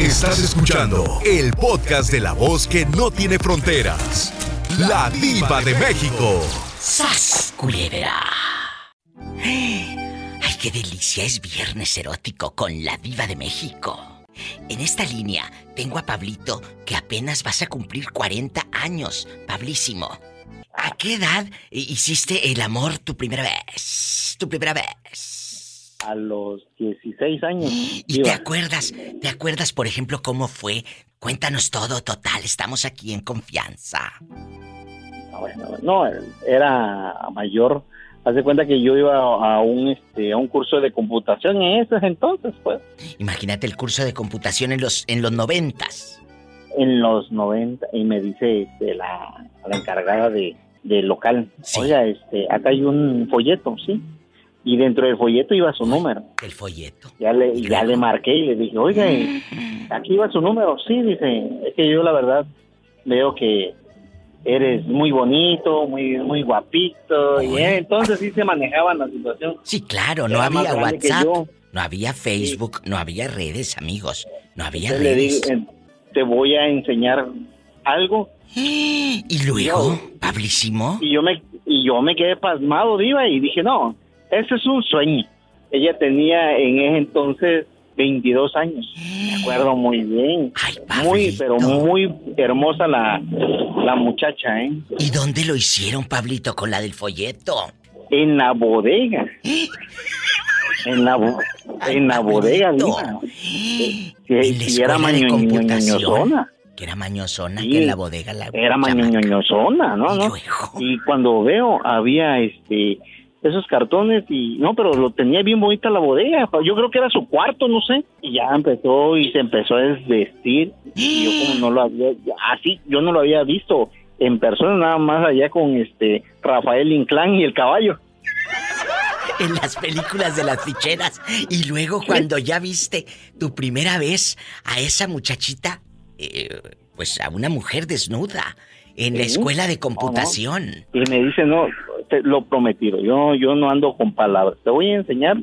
Estás escuchando el podcast de la voz que no tiene fronteras. La diva de México. ¡Sas, culebra! ¡Ay, qué delicia! Es viernes erótico con la diva de México. En esta línea tengo a Pablito que apenas vas a cumplir 40 años. Pablísimo. ¿A qué edad hiciste el amor tu primera vez? Tu primera vez. A los 16 años. ¿Y te acuerdas? ¿Te acuerdas, por ejemplo, cómo fue? Cuéntanos todo, total. Estamos aquí en confianza. Bueno, no, era mayor Haz de cuenta que yo iba a un este a un curso de computación en esos entonces, pues. Imagínate el curso de computación en los en los noventas. En los noventa y me dice este, la, la encargada de, local, oiga, este, acá hay un folleto, sí. Y dentro del folleto iba su número. El folleto. Ya le, ya le marqué y le dije, oiga, aquí iba su número. Sí, dice, es que yo la verdad veo que eres muy bonito, muy muy guapito, y entonces sí se manejaba la situación. Sí, claro, no había WhatsApp, no había Facebook, no había redes, amigos, no había redes. Eh, te voy a enseñar algo. ¿Y luego, Pablísimo? Y yo me y yo me quedé pasmado, diva, y dije, "No, ese es un sueño." Ella tenía en ese entonces 22 años. Me acuerdo muy bien. muy, pero muy hermosa la, la muchacha, ¿eh? ¿Y dónde lo hicieron, Pablito, con la del folleto? En la bodega. en la, en la bodega, Que, era mañoñosona. Que era mañosona, que en la bodega la Era mañoñosona, ¿no? ¿no? Y cuando veo, había este esos cartones y no, pero lo tenía bien bonita la bodega. Yo creo que era su cuarto, no sé. Y ya empezó y se empezó a desvestir. Y yo como no lo había, así, yo no lo había visto en persona, nada más allá con este Rafael Inclán y el caballo. En las películas de las ficheras. Y luego cuando ya viste tu primera vez a esa muchachita, eh, pues a una mujer desnuda en la escuela de computación. Y me dice, no, lo prometido, yo, yo no ando con palabras, te voy a enseñar.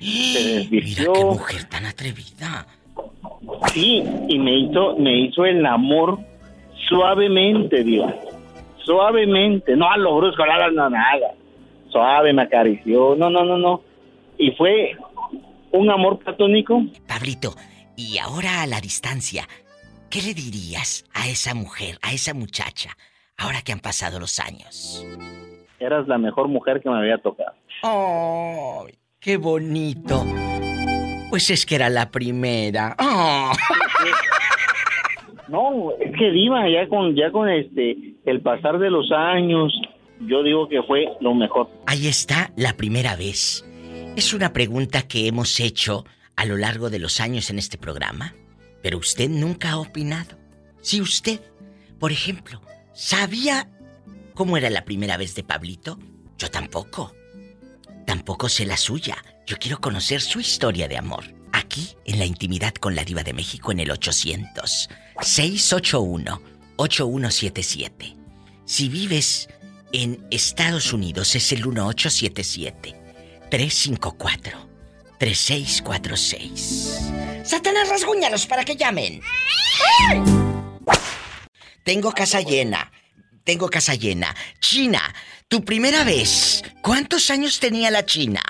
Se Mira qué mujer tan atrevida. Sí, y me hizo, me hizo el amor suavemente, Dios. Suavemente, no a lo brusco, nada, nada. Suave, me acarició, no, no, no, no. Y fue un amor platónico. Pablito, y ahora a la distancia, ¿qué le dirías a esa mujer, a esa muchacha, ahora que han pasado los años? Eras la mejor mujer que me había tocado. ¡Oh! ¡Qué bonito! Pues es que era la primera. ¡Oh! No, es que Diva, ya con, ya con este, el pasar de los años, yo digo que fue lo mejor. Ahí está la primera vez. Es una pregunta que hemos hecho a lo largo de los años en este programa, pero usted nunca ha opinado. Si usted, por ejemplo, sabía cómo era la primera vez de Pablito, yo tampoco. Tampoco sé la suya. Yo quiero conocer su historia de amor. Aquí, en la intimidad con la diva de México en el 800 681-8177. Si vives en Estados Unidos es el 1877-354-3646. Satanás, rasguñalos para que llamen. Tengo casa llena. Tengo casa llena. China, tu primera vez. ¿Cuántos años tenía la China?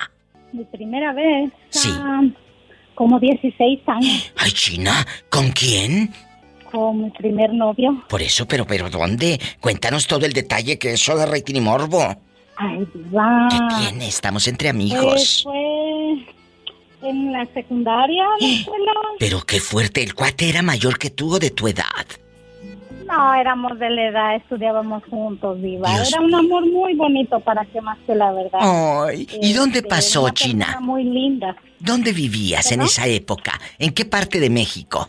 Mi primera vez. Sí. Ah, como 16 años. Ay, China, ¿con quién? con mi primer novio. Por eso, pero, pero ¿dónde? Cuéntanos todo el detalle que eso de rating y morbo. Ay, va. ¿Qué tiene? Estamos entre amigos. Pues fue en la secundaria, Pero qué fuerte, el cuate era mayor que tú o de tu edad. No, éramos de la edad, estudiábamos juntos, viva. Era un amor muy bonito, para que más que la verdad. Ay, ¿y dónde este, pasó, China? Muy linda. ¿Dónde vivías en esa época? ¿En qué parte de México?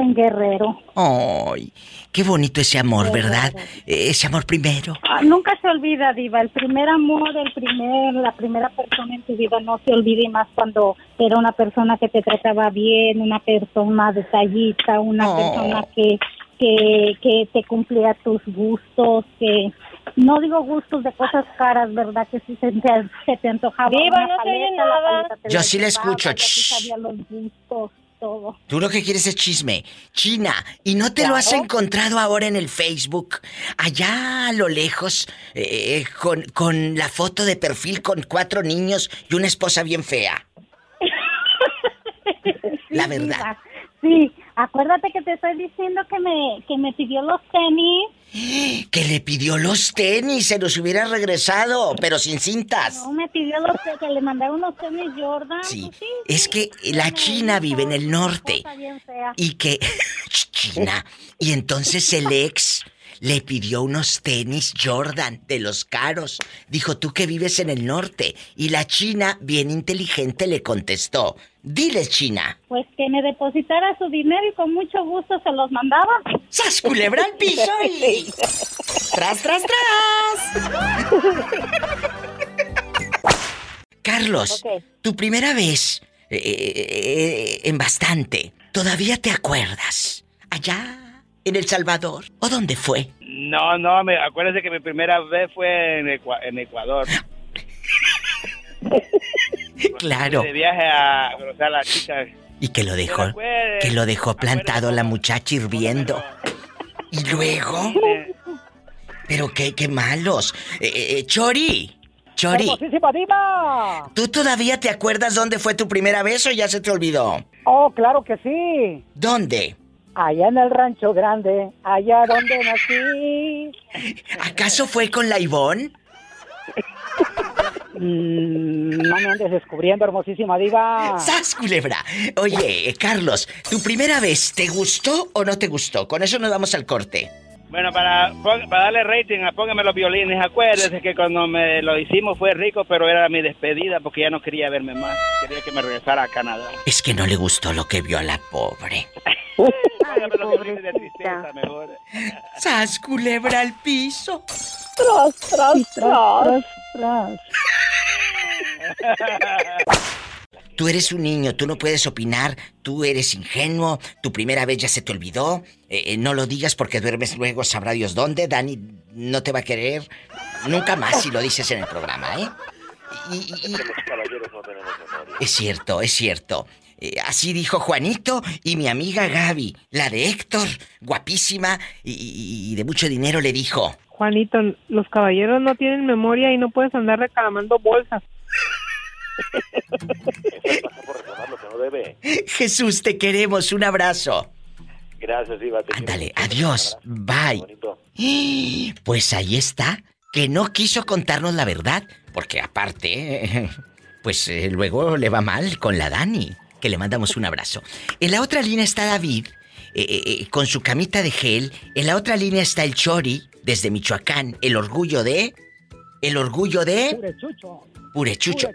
en Guerrero. ¡Ay! Qué bonito ese amor, ¿verdad? Ese amor primero. Ah, nunca se olvida, Diva. El primer amor, el primer, la primera persona en tu vida no se olvida y más cuando era una persona que te trataba bien, una persona detallista, una oh. persona que, que, que te cumplía tus gustos, que no digo gustos de cosas caras, ¿verdad? Que si se te, se te antojaba Diva, no paleta, nada. Yo sí le escucho. Sabía los gustos todo. Tú lo que quieres es chisme. China, ¿y no te lo has encontrado ahora en el Facebook? Allá a lo lejos, eh, con, con la foto de perfil con cuatro niños y una esposa bien fea. la verdad. Sí, acuérdate que te estoy diciendo que me, que me pidió los tenis. Que le pidió los tenis, se los hubiera regresado, pero sin cintas. No, me pidió los tenis, que le mandaron los tenis Jordan. Sí, pues es que la China vive en el norte. Y que... China. Y entonces el ex le pidió unos tenis Jordan de los caros. Dijo, tú que vives en el norte. Y la China, bien inteligente, le contestó, dile China. Pues que me depositara su dinero y con mucho gusto se los mandaba. ¡Sas culebra al piso y... ¡Tras, tras, tras! Carlos, tu primera vez eh, eh, eh, en bastante, ¿todavía te acuerdas? Allá en El Salvador? ¿O dónde fue? No, no, me, acuérdese que mi primera vez fue en, en Ecuador. claro. De viaje a conocer a la chica. Y que lo dejó, que lo dejó plantado la muchacha hirviendo. ¿Y luego? Pero qué, qué malos. Eh, eh, eh Chori. Chori. ¿Tú todavía te acuerdas dónde fue tu primera vez o ya se te olvidó? Oh, claro que sí. ¿Dónde? Allá en el rancho grande, allá donde nací. ¿Acaso fue con la Ivonne? Mm, no me andes descubriendo, hermosísima diva. ¡Sas, culebra! Oye, Carlos, ¿tu primera vez te gustó o no te gustó? Con eso nos vamos al corte. Bueno, para, para darle rating, póngame los violines. Acuérdese que cuando me lo hicimos fue rico, pero era mi despedida porque ya no quería verme más. Quería que me regresara a Canadá. Es que no le gustó lo que vio a la pobre. De tristeza, mejor. ¡Sas, culebra al piso! ¡Tras, tras, tras! tras. Tú eres un niño, tú no puedes opinar, tú eres ingenuo, tu primera vez ya se te olvidó, eh, eh, no lo digas porque duermes luego, sabrá Dios dónde, Dani no te va a querer nunca más si lo dices en el programa, ¿eh? Y, Es cierto, es cierto. Eh, así dijo Juanito y mi amiga Gaby, la de Héctor, guapísima y, de mucho dinero, le dijo. Juanito, los caballeros no tienen memoria y no puedes andar reclamando bolsas. Jesús, te queremos. Un abrazo. Gracias, Iba. Ándale, adiós. Bye. Pues ahí está. Que no quiso contarnos la verdad. Porque aparte, pues eh, luego le va mal con la Dani. Que le mandamos un abrazo. En la otra línea está David. Eh, eh, con su camita de gel. En la otra línea está el Chori, desde Michoacán. El orgullo de. El orgullo de. Purechucho.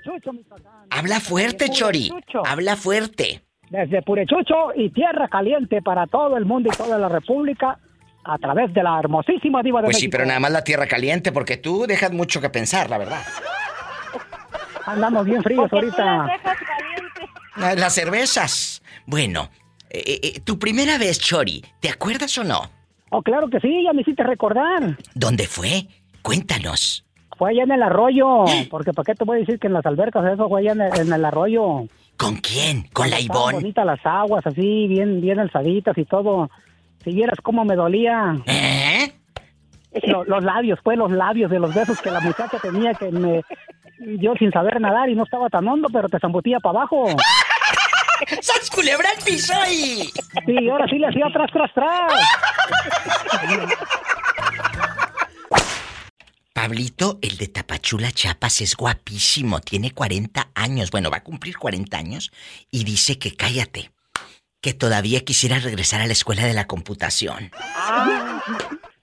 Habla fuerte, Chori. Habla fuerte. Desde Purechucho y Tierra Caliente para todo el mundo y toda la República a través de la hermosísima diva de Pues sí, pero nada más la Tierra Caliente porque tú dejas mucho que pensar, la verdad. Andamos bien fríos ahorita. Las, las cervezas. Bueno, eh, eh, eh, tu primera vez, Chori, ¿te acuerdas o no? Oh, claro que sí, ya me hiciste recordar. ¿Dónde fue? Cuéntanos. Fue allá en el arroyo, porque ¿para qué te voy a decir que en las albercas eso fue allá en el, arroyo? ¿Con quién? ¿Con la Ivonne? bonitas las aguas, así, bien, bien alzaditas y todo. Si vieras cómo me dolía. ¿Eh? Los, labios, pues los labios de los besos que la muchacha tenía que me... Yo sin saber nadar y no estaba tan hondo, pero te zambutía para abajo. ¡Sas culebra el piso ahí! Sí, ahora sí le hacía tras, tras, tras. Pablito, el de Tapachula Chapas, es guapísimo, tiene 40 años, bueno, va a cumplir 40 años, y dice que cállate, que todavía quisiera regresar a la escuela de la computación. Ah,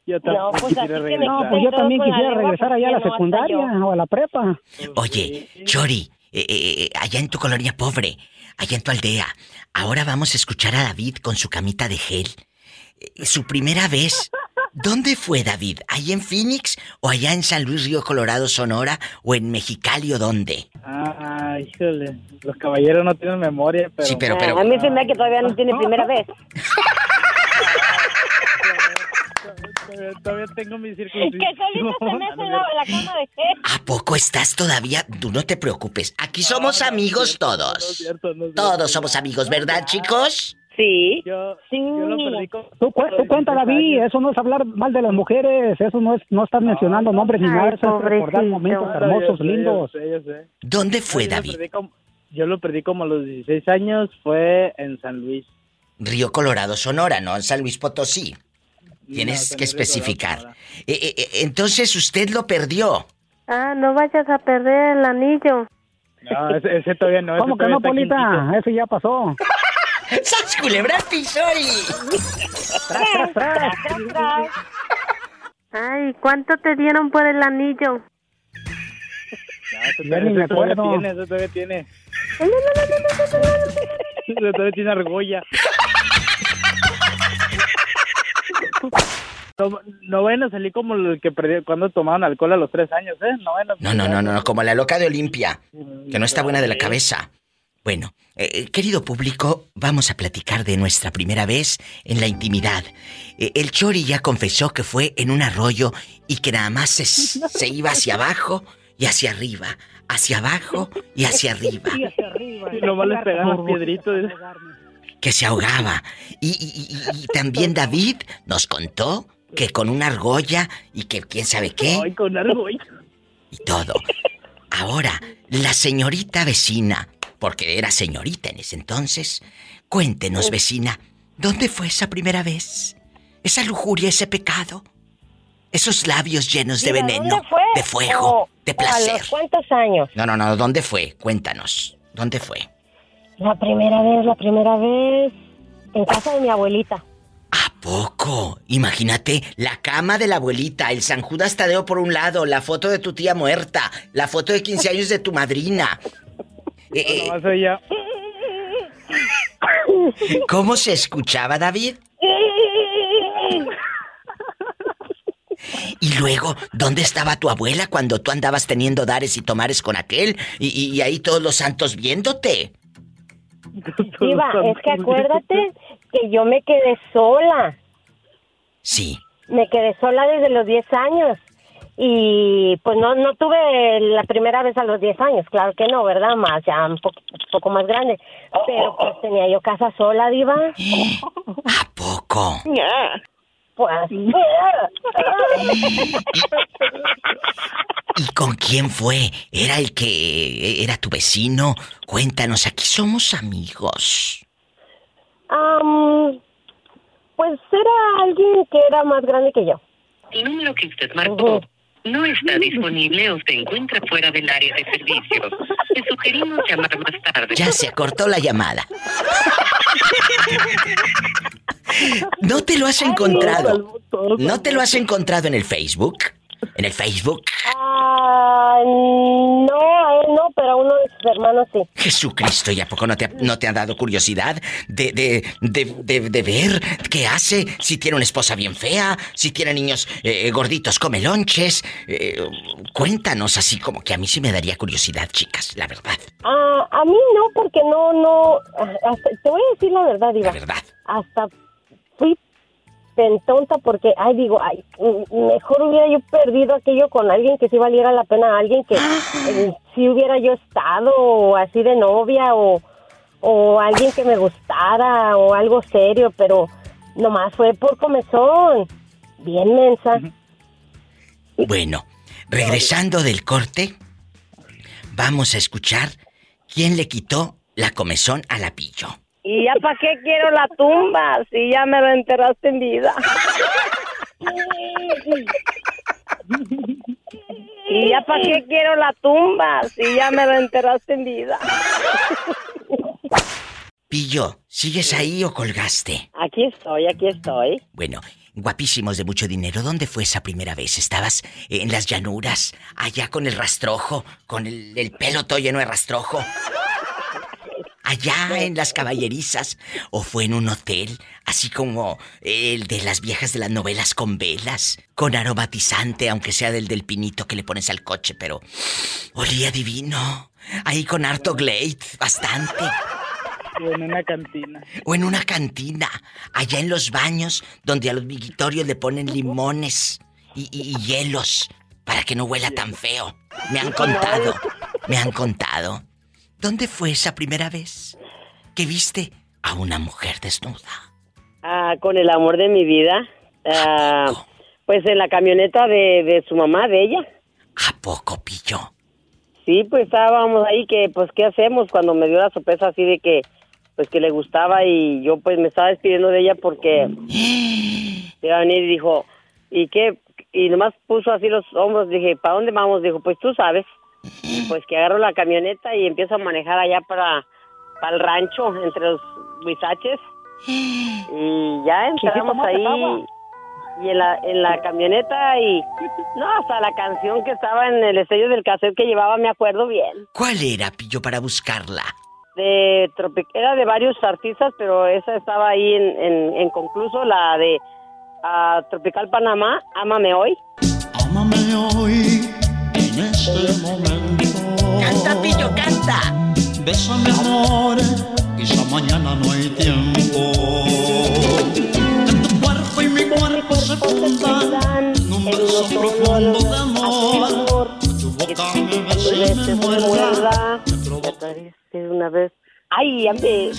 yo también pues quisiera regresar. No, pues yo también quisiera regresar allá a la secundaria o a la prepa. Oye, Chori, eh, eh, eh, allá en tu colonia pobre, allá en tu aldea, ahora vamos a escuchar a David con su camita de gel. su primera vez ¿Dónde fue David? ¿Ahí en Phoenix o allá en San Luis Río Colorado, Sonora o en Mexicali o dónde? Ah, híjole, los caballeros no tienen memoria, pero... Sí, pero, pero... a mí se me da que todavía no tiene primera vez. Todavía tengo mi circuncisión. Que solito se mete en la, la cama de qué. ¿A poco estás todavía? Tú no te preocupes. Aquí somos amigos todos. Todos somos amigos, ¿verdad, chicos? Sí. Yo, Sí. yo lo perdí con... Tú, cu- tú cuenta, David, eso no es hablar mal de las mujeres, eso no es no estar mencionando nombres ni nada, eso es recordar momentos hermosos, yo lindos. Yo yo. ¿Dónde fue, Yo lo David? perdí como- Yo lo perdí como a los 16 años, fue en San Luis. Río Colorado, Sonora, no en San Luis Potosí. Tienes No, que especificar. Eh, eh, eh, entonces usted lo perdió. Ah, no vayas a perder el anillo. No, ese, ese todavía no. ese ¿Cómo que todavía no, Polita? Eso ya pasó. ¡Sas culebra Tras, tras, tras. Ay, ¿cuánto te dieron por el anillo? No, ni me todavía tiene, ese todavía tiene. Ese todavía tiene argolla. No, no vayan a salir como el que perdió cuando tomaban alcohol a los tres años, ¿eh? No vayan a No, no, no, no, no, como la loca de Olimpia, que no está buena de la cabeza. Bueno, eh, eh, querido público, vamos a platicar de nuestra primera vez en la intimidad. Eh, el Chori ya confesó que fue en un arroyo y que nada más se, se iba hacia abajo y hacia arriba, hacia abajo y hacia arriba, Y hacia arriba. Y nomás les pegaban piedritos. Que se ahogaba. Y, y- y- y también David nos contó que con una argolla y que quién sabe qué. Ay, con argolla. y todo. Ahora, la señorita vecina, porque era señorita en ese entonces, cuéntenos, vecina, ¿dónde fue esa primera vez? Esa lujuria, ese pecado. Esos labios llenos de veneno, ¿dónde fue? de fuego, O- de placer. ¿A los cuántos años? No, no, no, ¿dónde fue? Cuéntanos. ¿Dónde fue? La primera vez, la primera vez en casa de mi abuelita. ¿A poco? Imagínate, la cama de la abuelita, el San Judas Tadeo por un lado, la foto de tu tía muerta, la foto de 15 años de tu madrina. Eh, eh, oía. ¿Cómo se escuchaba, David? Y luego, ¿dónde estaba tu abuela cuando tú andabas teniendo dares y tomares con aquel? Y, y- y ahí todos los santos viéndote. Diva, es que acuérdate que yo me quedé sola. Sí. Me quedé sola desde los 10 años. Y pues no no tuve la primera vez a los 10 años, claro que no, ¿verdad? Más, ya un, po- un poco más grande. Pero pues tenía yo casa sola, Diva. ¿A poco? Pues. ¿Y con quién fue? ¿Era el que era tu vecino? Cuéntanos, aquí somos amigos. Am, pues era alguien que era más grande que yo. El número que usted marcó no está disponible o se encuentra fuera del área de servicios. Le sugerimos llamar más tarde. Ya se cortó la llamada. ¿No te lo has encontrado? ¿No te lo has encontrado en el Facebook? ¿En el Facebook? Ah, no, a él no, pero a uno de sus hermanos sí. Jesucristo, ¿y a poco no te ha, no te ha dado curiosidad de, de, de, de- de ver qué hace? Si tiene una esposa bien fea, si tiene niños eh, gorditos come lonches. Eh, cuéntanos así como que a mí sí me daría curiosidad, chicas, la verdad. Ah, a mí no, porque no, no. hasta- te voy a decir la verdad, Diva. La verdad. Hasta fui tan tonta porque, ay, digo, ay, mejor hubiera yo perdido aquello con alguien que sí valiera la pena, alguien que eh, sí hubiera yo estado, así de novia, o, o alguien que me gustara, o algo serio, pero nomás fue por comezón. Bien mensa. Bueno, regresando del corte, vamos a escuchar quién le quitó la comezón a la pillo. ¿Y ya para qué quiero la tumba si ya me lo enterraste en vida? ¿Y ya para qué quiero la tumba si ya me lo enterraste en vida? Pillo, ¿sigues ahí o colgaste? Aquí estoy, aquí estoy. Bueno, guapísimos de mucho dinero, ¿dónde fue esa primera vez? ¿Estabas en las llanuras, allá con el rastrojo, con el, el pelo todo lleno de rastrojo? Allá en las caballerizas, o fue en un hotel, así como el de las viejas de las novelas con velas, con aromatizante, aunque sea del del pinito que le pones al coche, pero olía divino. Ahí con harto Glade, bastante. O en una cantina. O en una cantina, allá en los baños, donde a los vigitorios le ponen limones y, y- y hielos para que no huela tan feo. Me han contado, me han contado. ¿Dónde fue esa primera vez que viste a una mujer desnuda? Ah, con el amor de mi vida. Ah, pues en la camioneta de, de su mamá, de ella. ¿A poco, pillo? Sí, pues estábamos ahí que, pues, ¿qué hacemos? Cuando me dio la sorpresa así de que, pues, que le gustaba y yo, pues, me estaba despidiendo de ella porque iba a venir y dijo, ¿y qué? Y nomás puso así los hombros, dije, ¿para dónde vamos? Dijo, pues, tú sabes. Y pues que agarro la camioneta y empiezo a manejar allá para, para el rancho, entre los huizaches. Y ya entramos ahí y en la, en la camioneta y no, hasta la canción que estaba en el sello del cassette que llevaba me acuerdo bien. ¿Cuál era, pillo, para buscarla? De era de varios artistas, pero esa estaba ahí en, en, en concluso, la de ah, Tropical Panamá, Ámame Hoy. Ámame hoy, este momento. Canta, pillo, canta. Bésame, amor, quizá mañana no hay tiempo. En tu cuerpo y mi cuerpo se fundan en un beso profundo de amor. Tu boca me besa y me muerda. Me una vez. Ay, me...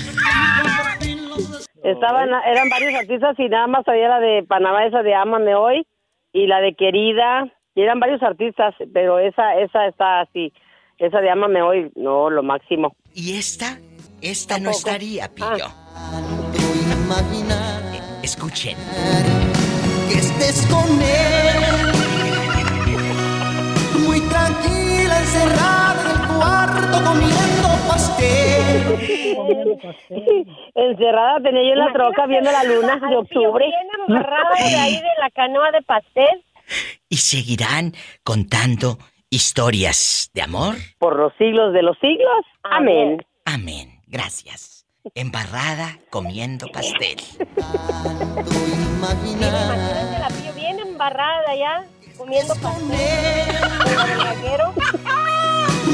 Estaban, eran varios artistas y nada más había la de Panamá, esa de Ámame Hoy y la de Querida. Y eran varios artistas, pero esa, esa está así. Esa de Ámame Hoy, no, lo máximo. ¿Y esta? Esta no estaría, pillo. Eh, Escuchen. que estés con él. Muy tranquila, encerrada en el cuarto comiendo pastel. Encerrada tenía yo en la troca viendo la luna de octubre. Bien amarrada de ahí de la canoa de pastel. Y seguirán contando historias de amor. Por los siglos de los siglos. Amén. Amén. Gracias. Embarrada comiendo pastel. Imagínate la pillo bien embarrada allá, comiendo pastel.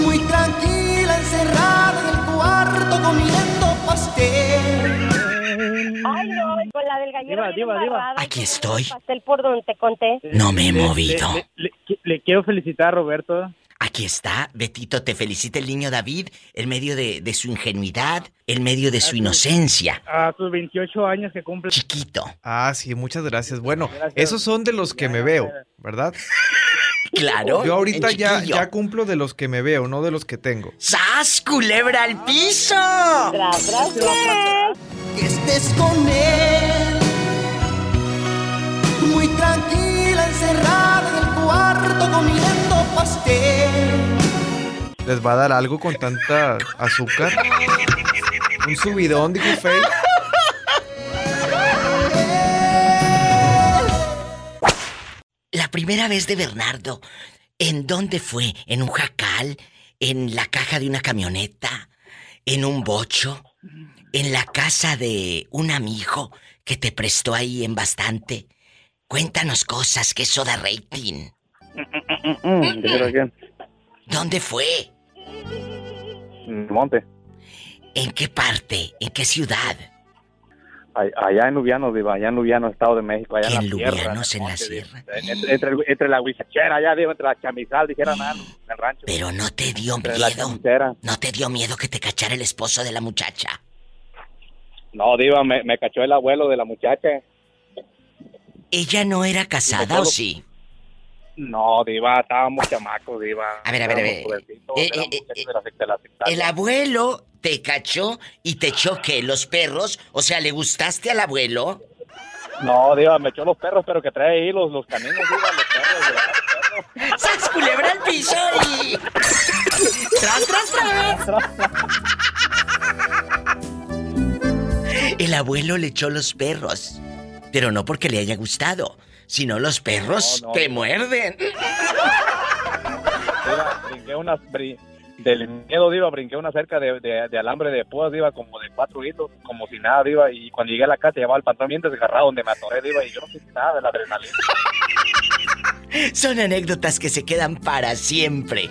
Muy tranquila, encerrada en el cuarto comiendo pastel. Ay, no, con la del gallero Diva, diva, diva. Aquí estoy. Pastel por donde te conté. No me he le- movido. Le, le- le quiero felicitar a Roberto. Aquí está, Betito, te felicita el niño David en medio de, de su ingenuidad, en medio de su inocencia. A sus 28 años que cumple. Chiquito. Ah, sí, muchas gracias. Bueno, Gracias. esos son de los que me veo, ¿verdad? Claro. Yo ahorita ya, ya cumplo de los que me veo, no de los que tengo. ¡Sas, culebra al piso! Tras, tras, tras. Que estés con él. Muy tranquila, encerrada en el cuarto comiendo pastel. ¿Les va a dar algo con tanta azúcar? Un subidón, dijo Faye. La primera vez de Bernardo, ¿en dónde fue? ¿En un jacal? ¿En la caja de una camioneta? ¿En un bocho? ¿En la casa de un amigo que te prestó ahí en bastante? Cuéntanos cosas que eso da rating. ¿Dónde fue? en Monte, ¿En qué parte? ¿En qué ciudad? Allá en Lubiano, Diva, allá en Lubiano, Estado de México, allá En en la en la sierra. Entre, entre, entre la huizachera, allá, Diva, entre la chamizal, dijeran algo, en el rancho. Pero no te dio Entre miedo. ¿No te dio miedo que te cachara el esposo de la muchacha? No, Diva, me, me cachó el abuelo de la muchacha. ¿Ella no era casada o sí? No, Diva, estábamos chamacos, Diva. A ver, a ver, a ver. Eh, eh, sectaria. El abuelo te cachó y te echó qué, los perros. O sea, ¿le gustaste al abuelo? No, Diva, me echó los perros, pero que trae ahí los, los caminos, Diva, los perros. Diva, los perros. ¡Sas culebra al piso y... ¡Tras, tras, tras! El abuelo le echó los perros. Pero no porque le haya gustado, sino los perros No, no, te no. muerden. Diva, brinqué unas... brin- Del miedo, Diva, brinqué una cerca de, de, de alambre de púas, Diva, como de cuatro hilos, como si nada, Diva. Y cuando llegué a la casa llevaba el pantalón bien desgarrado donde me atoré, Diva, y yo no sentí nada de la adrenalina. Son anécdotas que se quedan para siempre.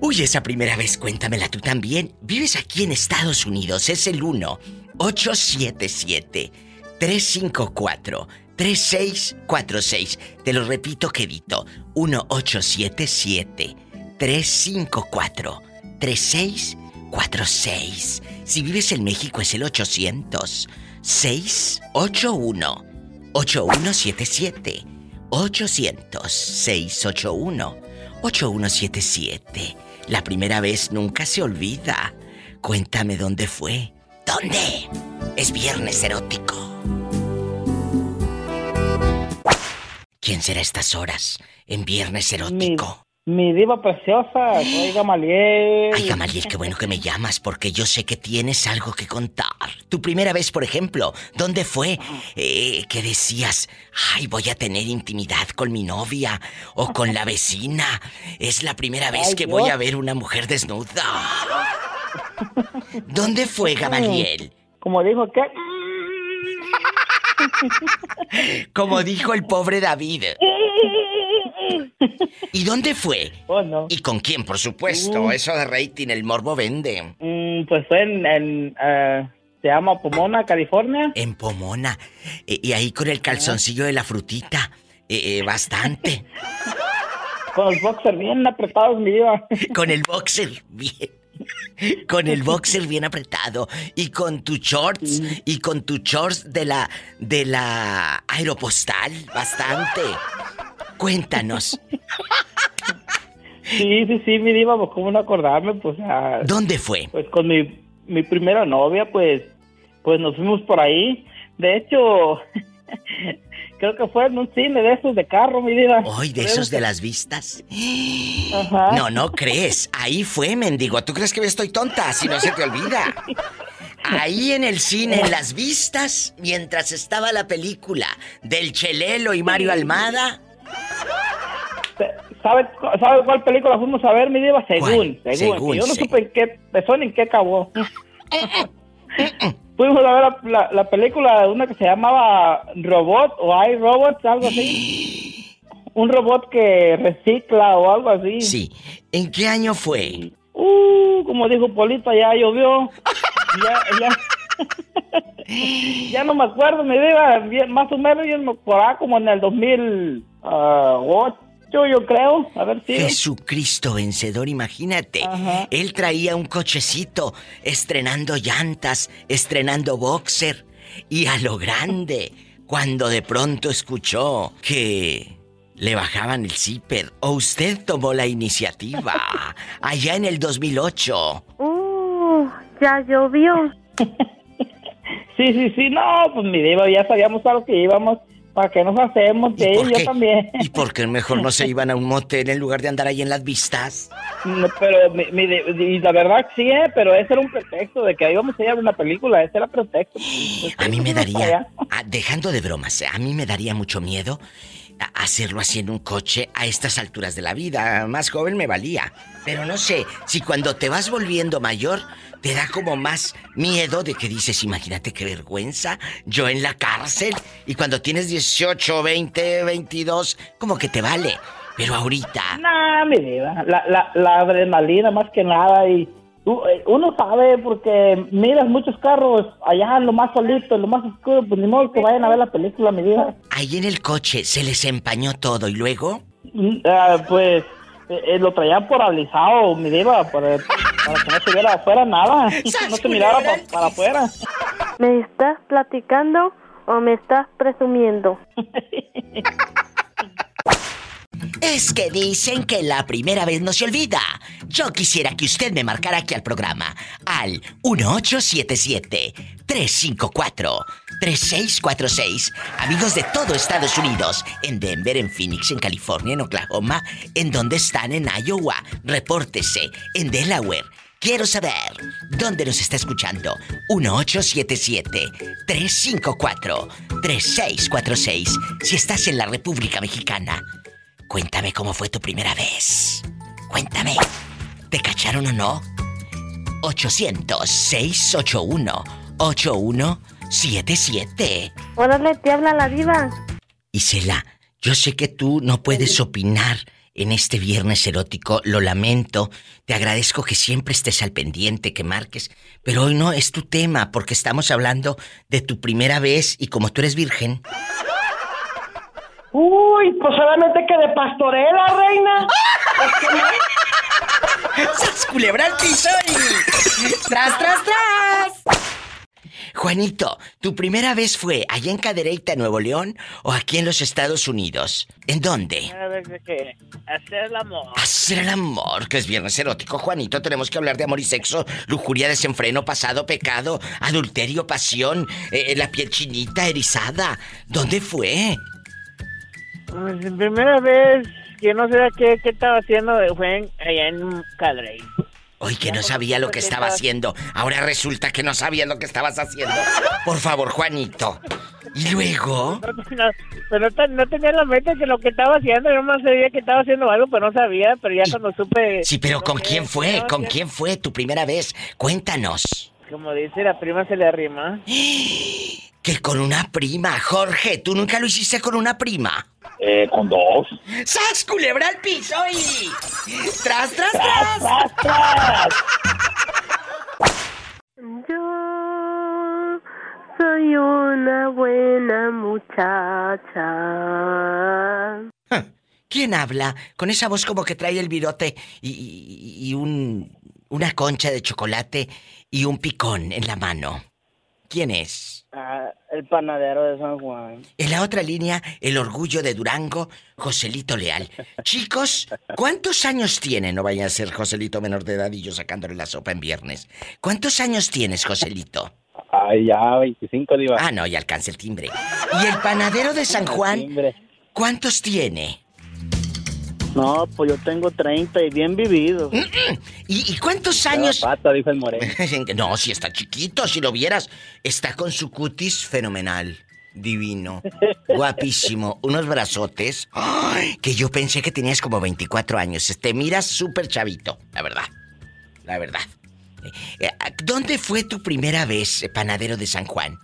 Uy, esa primera vez cuéntamela tú también. Vives aquí en Estados Unidos. Es el 1-877-354-3646. Te lo repito, quedito. 1-877-354-3646. Si vives en México es el 800 681 8177 800 681 8177 La primera vez nunca se olvida. Cuéntame dónde fue. ¿Dónde? Es viernes erótico. ¿Quién será a estas horas en viernes erótico? Mi diva preciosa, soy Gamaliel. Ay, Gamaliel, qué bueno que me llamas porque yo sé que tienes algo que contar. Tu primera vez, por ejemplo, ¿dónde fue eh, que decías, ay, voy a tener intimidad con mi novia o con la vecina? Es la primera vez Ay, que Dios. voy a ver una mujer desnuda. ¿Dónde fue, Gamaliel? Como dijo que... Como dijo el pobre David. ¿Y dónde fue? Oh, no. ¿Y con quién, por supuesto? Mm. Eso de rating, el morbo vende. Mm, pues fue en... en, eh, se llama Pomona, California. En Pomona. Eh, y ahí con el calzoncillo de la frutita. Eh, eh, bastante. Con los boxers bien apretados, mi diva. Con el boxer bien. Con el boxer bien apretado. Y con tu shorts. Y con tu shorts de la. de la aeropostal. Bastante. Cuéntanos. Sí, sí, sí, mi diva, pues cómo no acordarme, pues... ah, ¿Dónde fue? Pues con mi, mi primera novia, pues, pues nos fuimos por ahí. De hecho, creo que fue en un cine de esos de carro, mi diva. Hoy de esos de las vistas. Ajá. No, no crees. Ahí fue, mendigo. ¿Tú crees que estoy tonta? Si no se te olvida. Ahí en el cine, en las vistas, mientras estaba la película del Chelelo y Mario Almada. ¿Sabe, ¿Sabe cuál película fuimos a ver, mi diva? Según, ¿Cuál? según. Según, Yo no supe en qué empezó ni en qué acabó. Fuimos a ver la, la- la película de una que se llamaba Robot o I Robot, algo así. Un robot que recicla o algo así. Sí. ¿En qué año fue? Uh, como dijo Polito, ya llovió. ya, ya. ya no me acuerdo, me bien, más o menos yo me acordaba como en el 2008, yo creo. A ver si. Jesucristo vencedor, imagínate. Él traía un cochecito, estrenando llantas, estrenando boxer. Y a lo grande, cuando de pronto escuchó que le bajaban el zipper, o usted tomó la iniciativa, allá en el 2008. Uh, ya llovió. Sí, sí, sí, no, pues mi diva, ya sabíamos a lo que íbamos. ¿Para qué nos hacemos? Yo qué? también. ¿Y por qué mejor no se iban a un motel en lugar de andar ahí en las vistas? No, pero mi, mi di- y la verdad sí, eh, pero ese era un pretexto de que íbamos a ir a una película, ese era pretexto. A mí me daría, ah, dejando de bromas, a mí me daría mucho miedo hacerlo así en un coche a estas alturas de la vida. Más joven me valía. Pero no sé, si cuando te vas volviendo mayor, te da como más miedo de que dices, imagínate qué vergüenza, yo en la cárcel. Y cuando tienes 18, 20, 22, como que te vale. Pero ahorita, No, mi diva, la, la, la adrenalina más que nada y eh, uno sabe porque miras muchos carros allá en lo más solito, en lo más oscuro, pues ni modo que vayan a ver la película, mi diva. ahí en el coche se les empañó todo y luego... Ah, pues eh, eh, lo traían poralizado, mi diva, para, para que no se viera afuera nada, no se mirara pa- para afuera. ¿Me estás platicando o me estás presumiendo? Es que dicen que la primera vez no se olvida. Yo quisiera que usted me marcara aquí al programa al 1877-354-3646. Amigos de todo Estados Unidos, en Denver, en Phoenix, en California, en Oklahoma, en donde están en Iowa. Repórtese en Delaware. Quiero saber dónde nos está escuchando. 1877-354-3646. Si estás en la República Mexicana, cuéntame cómo fue tu primera vez. Cuéntame. ¿Te cacharon o no? 800-681-8177. Órale, te habla la diva. Isela, yo sé que tú no puedes opinar en este viernes erótico. Lo lamento. Te agradezco que siempre estés al pendiente, que marques. Pero hoy no es tu tema, porque estamos hablando de tu primera vez y como tú eres virgen. Uy, pues solamente que de pastorela, reina. ¡Sas culebra al piso y... ¡Tras, tras, tras! Juanito, ¿tu primera vez fue allá en Cadereyta, Nuevo León, o aquí en los Estados Unidos? ¿En dónde? que hacer el amor. Hacer el amor, que es viernes erótico, Juanito. Tenemos que hablar de amor y sexo, lujuria, desenfreno, pasado, pecado, adulterio, pasión, eh, la piel chinita, erizada. ¿Dónde fue? Pues, la primera vez que no sé qué, qué estaba haciendo fue en- allá en Cadereyta. Hoy que no sabía lo que estaba haciendo. Ahora resulta que no sabía lo que estabas haciendo. Por favor, Juanito. ¿Y luego? No, pero no, no tenía en la mente que lo que estaba haciendo, yo más sabía que estaba haciendo algo, pero no sabía, pero ya cuando supe... Sí, pero ¿con quién fue? ¿Con quién fue tu primera vez? Cuéntanos. Como dice, la prima se le arrima. Que con una prima, Jorge, ¿tú nunca lo hiciste con una prima? Eh, con dos. ¡Sas, culebra al piso y... ¡Tras, tras, tras! Yo soy una buena muchacha. ¿Quién habla? Con esa voz como que trae el virote y, y- y un, una concha de chocolate y un picón en la mano. ¿Quién es? Ah, el panadero de San Juan. En la otra línea, el orgullo de Durango, Joselito Leal. Chicos, ¿cuántos años tiene? No vaya a ser Joselito menor de edad y yo sacándole la sopa en viernes. ¿Cuántos años tienes, Joselito? Ay, ya, 25, Diva. Ah, no, ya alcanza el timbre. ¿Y el panadero de San Juan? ¿Cuántos tiene? No, pues yo tengo 30 y bien vivido. ¿Y, y cuántos años? pata, dijo el moreno. no, si está chiquito, si lo vieras. Está con su cutis fenomenal. Divino. Guapísimo. Unos brazotes. ¡Ay! que yo pensé que tenías como 24 años. Te miras súper chavito, la verdad. La verdad. Eh, eh, ¿Dónde fue tu primera vez, eh, panadero de San Juan?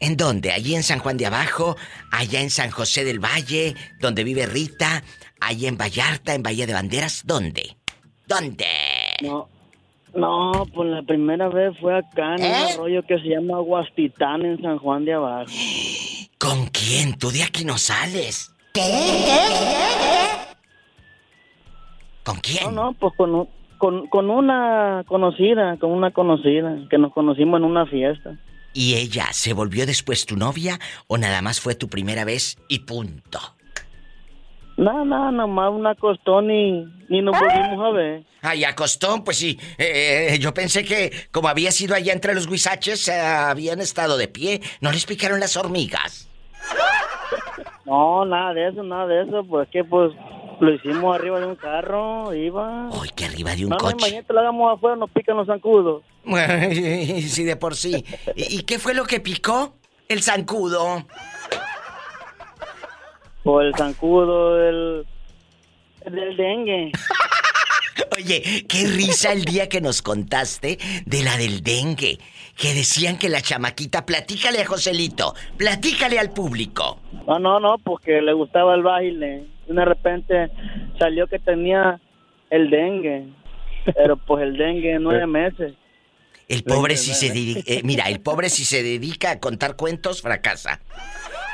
¿En dónde? ¿Allí en San Juan de Abajo? ¿Allá en San José del Valle? ¿Donde vive Rita? ¿Allá en Vallarta, en Bahía de Banderas? ¿Dónde? ¿Dónde? No, no, pues la primera vez fue acá en ¿Eh? un arroyo que se llama Huastitán en San Juan de Abajo. ¿Con quién? Tú de aquí no sales. ¿Con quién? No, no, pues con, un- con, con una conocida, con una conocida, que nos conocimos en una fiesta. ¿Y ella se volvió después tu novia o nada más fue tu primera vez y punto? No, no, nomás una costón y ni nos volvimos a ver. Ay, a Costón, pues sí. Eh, yo pensé que como había sido allá entre los guisaches, eh, habían estado de pie. ¿No les picaron las hormigas? No, nada de eso, nada de eso, pues que pues lo hicimos arriba de un carro, iba. Ay, que arriba de un no, No, coche. imagínate, lo hagamos afuera, nos pican los zancudos. sí, de por sí. ¿Y, y qué fue lo que picó? El zancudo. O el zancudo, el... el del dengue. Oye, qué risa el día que nos contaste de la del dengue. Que decían que la chamaquita, platícale a Joselito, platícale al público. No, no, no, porque le gustaba el baile. Y de repente salió que tenía el dengue. Pero pues el dengue nueve meses. El pobre si se dedica, eh, mira, el pobre si se dedica a contar cuentos fracasa.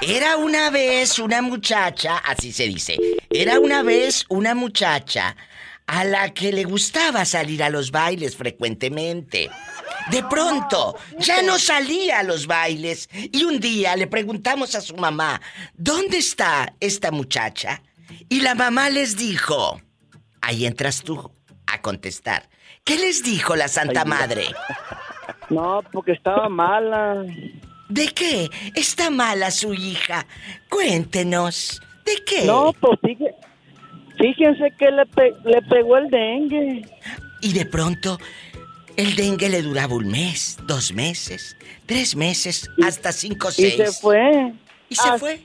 Era una vez una muchacha, así se dice. Era una vez una muchacha a la que le gustaba salir a los bailes frecuentemente. De pronto, ya no salía a los bailes y un día le preguntamos a su mamá, ¿dónde está esta muchacha? Y la mamá les dijo, ahí entras tú a contestar. ¿Qué les dijo la Santa Madre? No, porque estaba mala. ¿De qué está mala su hija? Cuéntenos. ¿De qué? No, pues fíjense, fíjense que le, pe- le pegó el dengue. Y de pronto, el dengue le duraba un mes, dos meses, tres meses, hasta cinco, Y seis. se fue. ¿Y se hasta fue?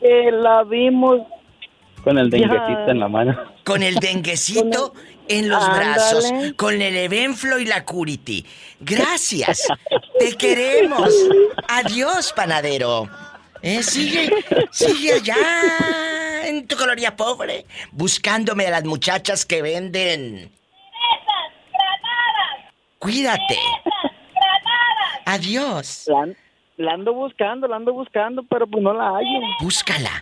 que la vimos. Con el denguecito en la mano. Con el denguecito en los Ándale. brazos, con el Evenflo y la Curity. Gracias. Te queremos. Adiós, panadero. Eh, sigue, sigue allá en tu colonia pobre, buscándome a las muchachas que venden. Cuídate. Adiós. La ando buscando, la ando buscando, pero pues no la hallo. Búscala.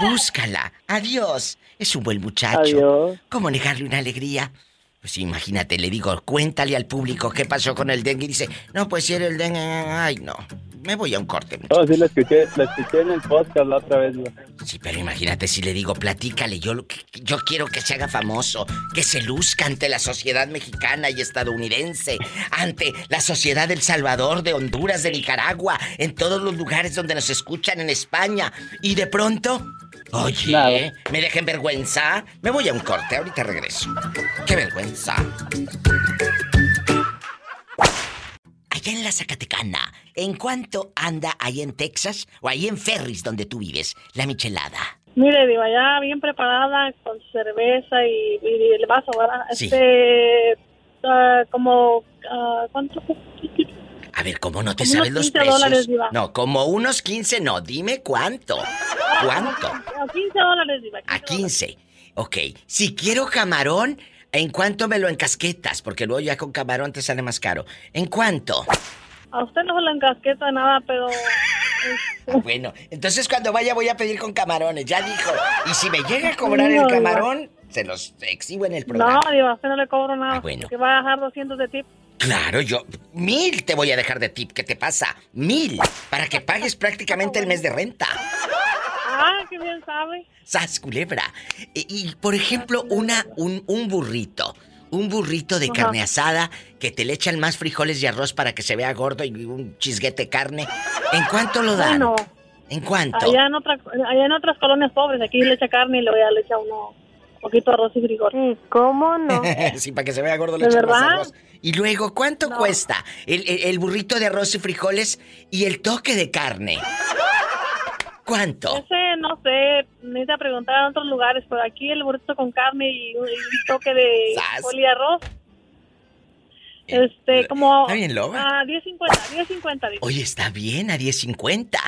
Búscala. Adiós. Es un buen muchacho. Adiós. ¿Cómo negarle una alegría? Pues imagínate, le digo, cuéntale al público qué pasó con el dengue. Y dice, no, pues si era el dengue. Ay, no. Me voy a un corte. No, sí, la escuché, la escuché en el podcast la otra vez. güey. Sí, pero imagínate si le digo, platícale, yo, yo quiero que se haga famoso, que se luzca ante la sociedad mexicana y estadounidense, ante la sociedad del Salvador, de Honduras, de Nicaragua, en todos los lugares donde nos escuchan en España. Y de pronto, oye, ¿me dejen vergüenza? Me voy a un corte, ahorita regreso. ¡Qué vergüenza! Allá en la Zacatecana, ¿en cuánto anda ahí en Texas o ahí en Ferris donde tú vives la michelada? Mire, Diva, ya bien preparada con cerveza y, y el vaso, ¿verdad? Sí. Este, ah, como, ah, ¿cuánto? A ver, ¿cómo no te Como sabes unos los 15 precios? dólares, Diva. No, como unos 15, no, dime cuánto. ¿Cuánto? A 15 dólares, Diva. A 15. Ok, si quiero camarón, ¿en cuánto me lo encasquetas? Porque luego ya con camarón te sale más caro. ¿En cuánto? A usted no se le encasqueta nada, pero... Bueno, entonces cuando vaya voy a pedir con camarones, ya dijo. Y si me llega a cobrar No, el Diva. camarón, se los exhibo en el programa. No, Diva, a usted no le cobro nada. Ah, bueno. Que va a dejar 200 de tip. Claro, yo mil te voy a dejar de tip. ¿Qué te pasa? Mil. Para que pagues prácticamente el mes de renta. Ah, qué bien sabe. ¡Sas, culebra! Y, y, por ejemplo, una, un, un burrito. Un burrito de Ajá. carne asada que te le echan más frijoles y arroz para que se vea gordo y un chisguete de carne. ¿En cuánto lo dan? Bueno, ¿En cuánto? allá en, otra, allá en otras colonias pobres, aquí le echa carne y luego ya le echa uno un poquito de arroz y frijol. ¿Cómo no? sí, para que se vea gordo le ¿De echan más verdad? arroz. Y luego, ¿cuánto cuesta el, el- el burrito de arroz y frijoles y el toque de carne? ¿Cuánto? Ese, no sé, necesita preguntar en otros lugares, pero aquí el burrito con carne y, un- toque de frijol y arroz. Este, como... Está bien, loba. Ah, 10.50, 10.50. digo. Oye, está bien, a 10.50.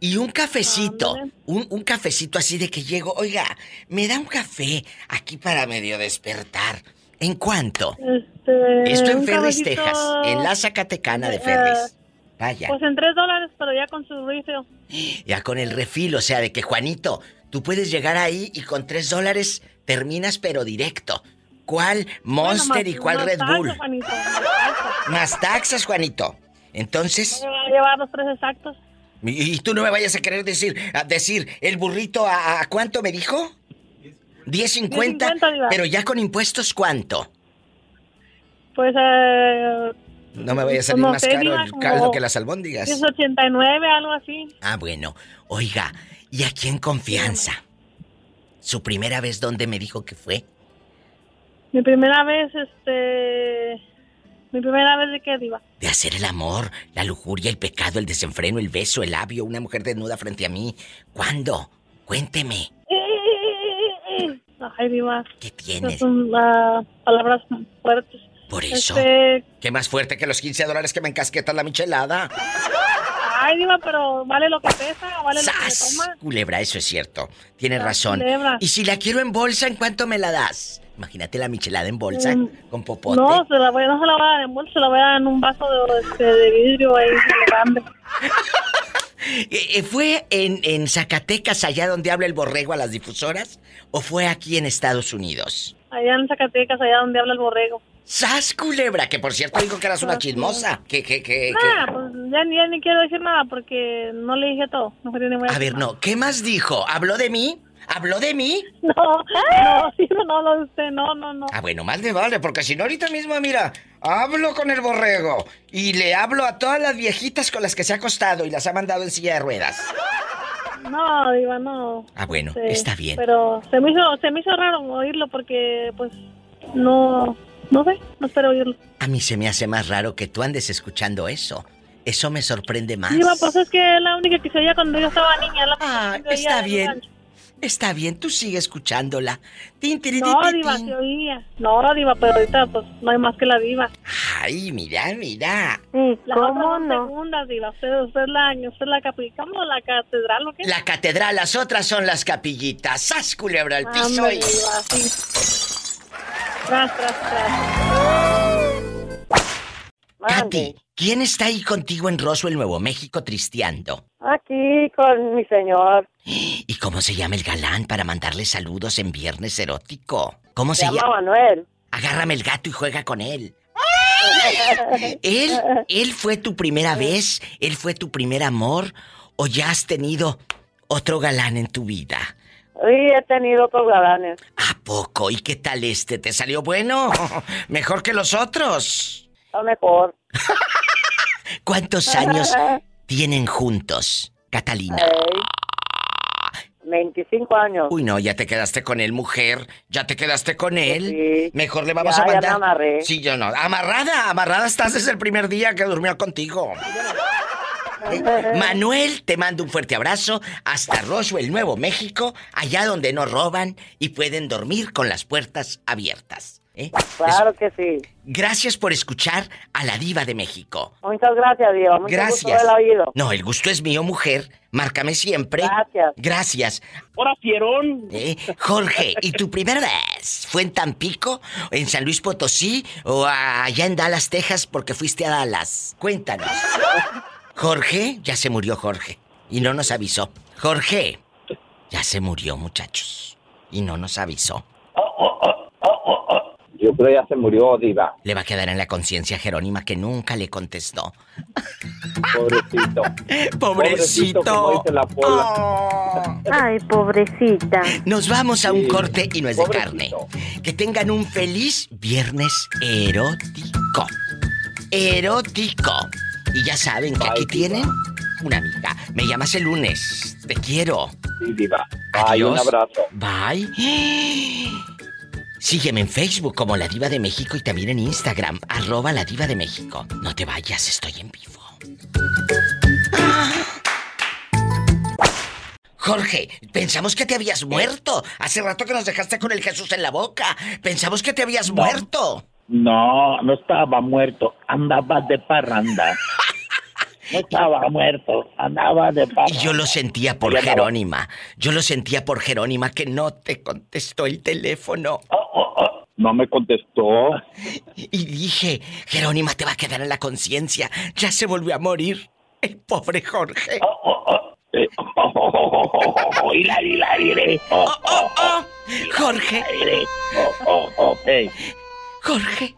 Y un cafecito, un, un cafecito así de que llego, oiga, me da un café aquí para medio despertar. ¿En cuánto? Este, Esto en Ferris, Texas, en la Zacatecana de eh, Ferris. Vaya, Pues en 3 dólares, pero ya con su refill. ya con el refil, o sea, de que Juanito, tú puedes llegar ahí y con 3 dólares terminas pero directo. ¿Cuál Monster Bueno, y cuál Red Bull? Juanito, más taxas. Más taxas, Juanito. Entonces, Me va a llevar los tres exactos. y, y tú no me vayas a querer decir, a decir, el burrito a, a cuánto me dijo? 10.50, 10.50, Diva. pero ya con impuestos cuánto? Pues, eh... No me vaya a salir más caro el caldo que las albóndigas. 1089, algo así. Ah, bueno. Oiga, ¿y aquí en confianza? ¿Su primera vez dónde me dijo que fue? Mi primera vez, este... Mi primera vez de qué, Diva. De hacer el amor, la lujuria, el pecado, el desenfreno, el beso, el labio, una mujer desnuda frente a mí. ¿Cuándo? Cuénteme. Ay, Diva. ¿Qué tienes? Son ah, palabras fuertes. Por eso. Este, ¿Qué más fuerte que los 15 dólares que me encasqueta la michelada? ay, Diva, pero vale lo que pesa, vale lo que toma. Culebra, eso es cierto. Tienes razón. culebra. Y si la quiero en bolsa, ¿en cuánto me la das? Imagínate la michelada en bolsa Mm, con popote. No, se la voy, no se la voy a dar en bolsa, se la voy a dar en un vaso de, este, de vidrio ahí grande. Eh, eh, ¿Fue en, en Zacatecas, allá donde habla el borrego a las difusoras? ¿O fue aquí en Estados Unidos? Allá en Zacatecas, allá donde habla el borrego. ¡Sas, culebra! Que por cierto dijo que eras una chismosa. Que, que, que, Nada, pues ya, ni- ya ni quiero decir nada porque no le dije todo. Voy A ver, no. ¿Qué más dijo? ¿Habló de mí? ¿Habló de mí? No, no, sí, no, no, no, usted, no, no, no. Ah, bueno, más le vale, porque si no ahorita mismo, mira, hablo con el borrego y le hablo a todas las viejitas con las que se ha acostado y las ha mandado en silla de ruedas. No, Diva, no. Ah, bueno, Sí, está bien. Pero se me hizo, se me hizo raro oírlo porque, pues, no, no sé, no espero oírlo. A mí se me hace más raro que tú andes escuchando eso. Eso me sorprende más. Diva, pues es que es la única que se oía cuando yo estaba niña. La Ah, está bien. Está bien, tú sigue escuchándola. Tin, tiri, No, ti, ti, diva, tin. se oía. No, diva, pero ahorita pues no hay más que la diva. Ay, mira, mira. Las otras son segundas, diva. Usted, usted es la, usted es la capi- ¿cómo? ¿La catedral o qué? La catedral, las otras son las capillitas. ¡Sas, culebra al piso! Y- diva, sí. Tras, tras, tras. Katy, ¿quién está ahí contigo en Roswell, Nuevo México, tristeando? Aquí con mi señor. ¿Y cómo se llama el galán para mandarle saludos en Viernes Erótico? ¿Cómo se, Se llama llama? Manuel. Agárrame el gato y juega con él. ¿Él, ¿Él fue tu primera vez? ¿Él fue tu primer amor? ¿O ya has tenido otro galán en tu vida? Sí, he tenido otros galanes. ¿A poco? ¿Y qué tal este? ¿Te salió bueno? ¿Mejor que los otros? Está mejor. ¿Cuántos años tienen juntos, Catalina? Ey. 25 años. Uy, no, ya te quedaste con él, mujer. Ya te quedaste con él. Sí. Mejor le vamos Ya, a ya mandar. me amarré. Sí, yo no. Amarrada, amarrada estás desde el primer día que durmió contigo. Manuel, te mando un fuerte abrazo hasta Roswell, Nuevo México, allá donde no roban y pueden dormir con las puertas abiertas. ¿Eh? Claro que sí. Gracias por escuchar a la diva de México. Muchas gracias, Diego. Mucho Gracias. gusto oído. No, el gusto es mío, mujer. Márcame siempre. Gracias. Gracias. Ahora, fierón. Eh, Jorge, ¿y tu primera vez fue en Tampico, en San Luis Potosí o allá en Dallas, Texas porque fuiste a Dallas? Cuéntanos. Jorge, ya se murió Jorge y no nos avisó. Jorge, ya se murió, muchachos, y no nos avisó. Yo creo ya se murió, Diva. Le va a quedar en la conciencia a Jerónima que nunca le contestó. Pobrecito. Pobrecito. como dice la pola. Ay, pobrecita. Nos vamos a un Sí. corte y no es de carne. Que tengan un feliz viernes erótico. Erótico. Y ya saben que aquí tienen una amiga. Me llamas el lunes. Te quiero. Sí, Diva. Ay, un Adiós. abrazo. Bye. Sígueme en Facebook como La Diva de México y también en Instagram, arroba La Diva de México. No te vayas, estoy en vivo. Ah. Jorge, pensamos que te habías muerto. Hace rato que nos dejaste con el Jesús en la boca. Pensamos que te habías muerto. No, no estaba muerto, andaba de parranda. No estaba muerto, andaba de parranda. Y yo lo sentía por. Jerónima. Yo lo sentía por Jerónima que no te contestó el teléfono. No me contestó. Y dije, Jerónima te va a quedar en la conciencia. Ya se volvió a morir. El pobre Jorge. Oh. Oh, oh, oh. Jorge. Oh, oh, oh. Jorge,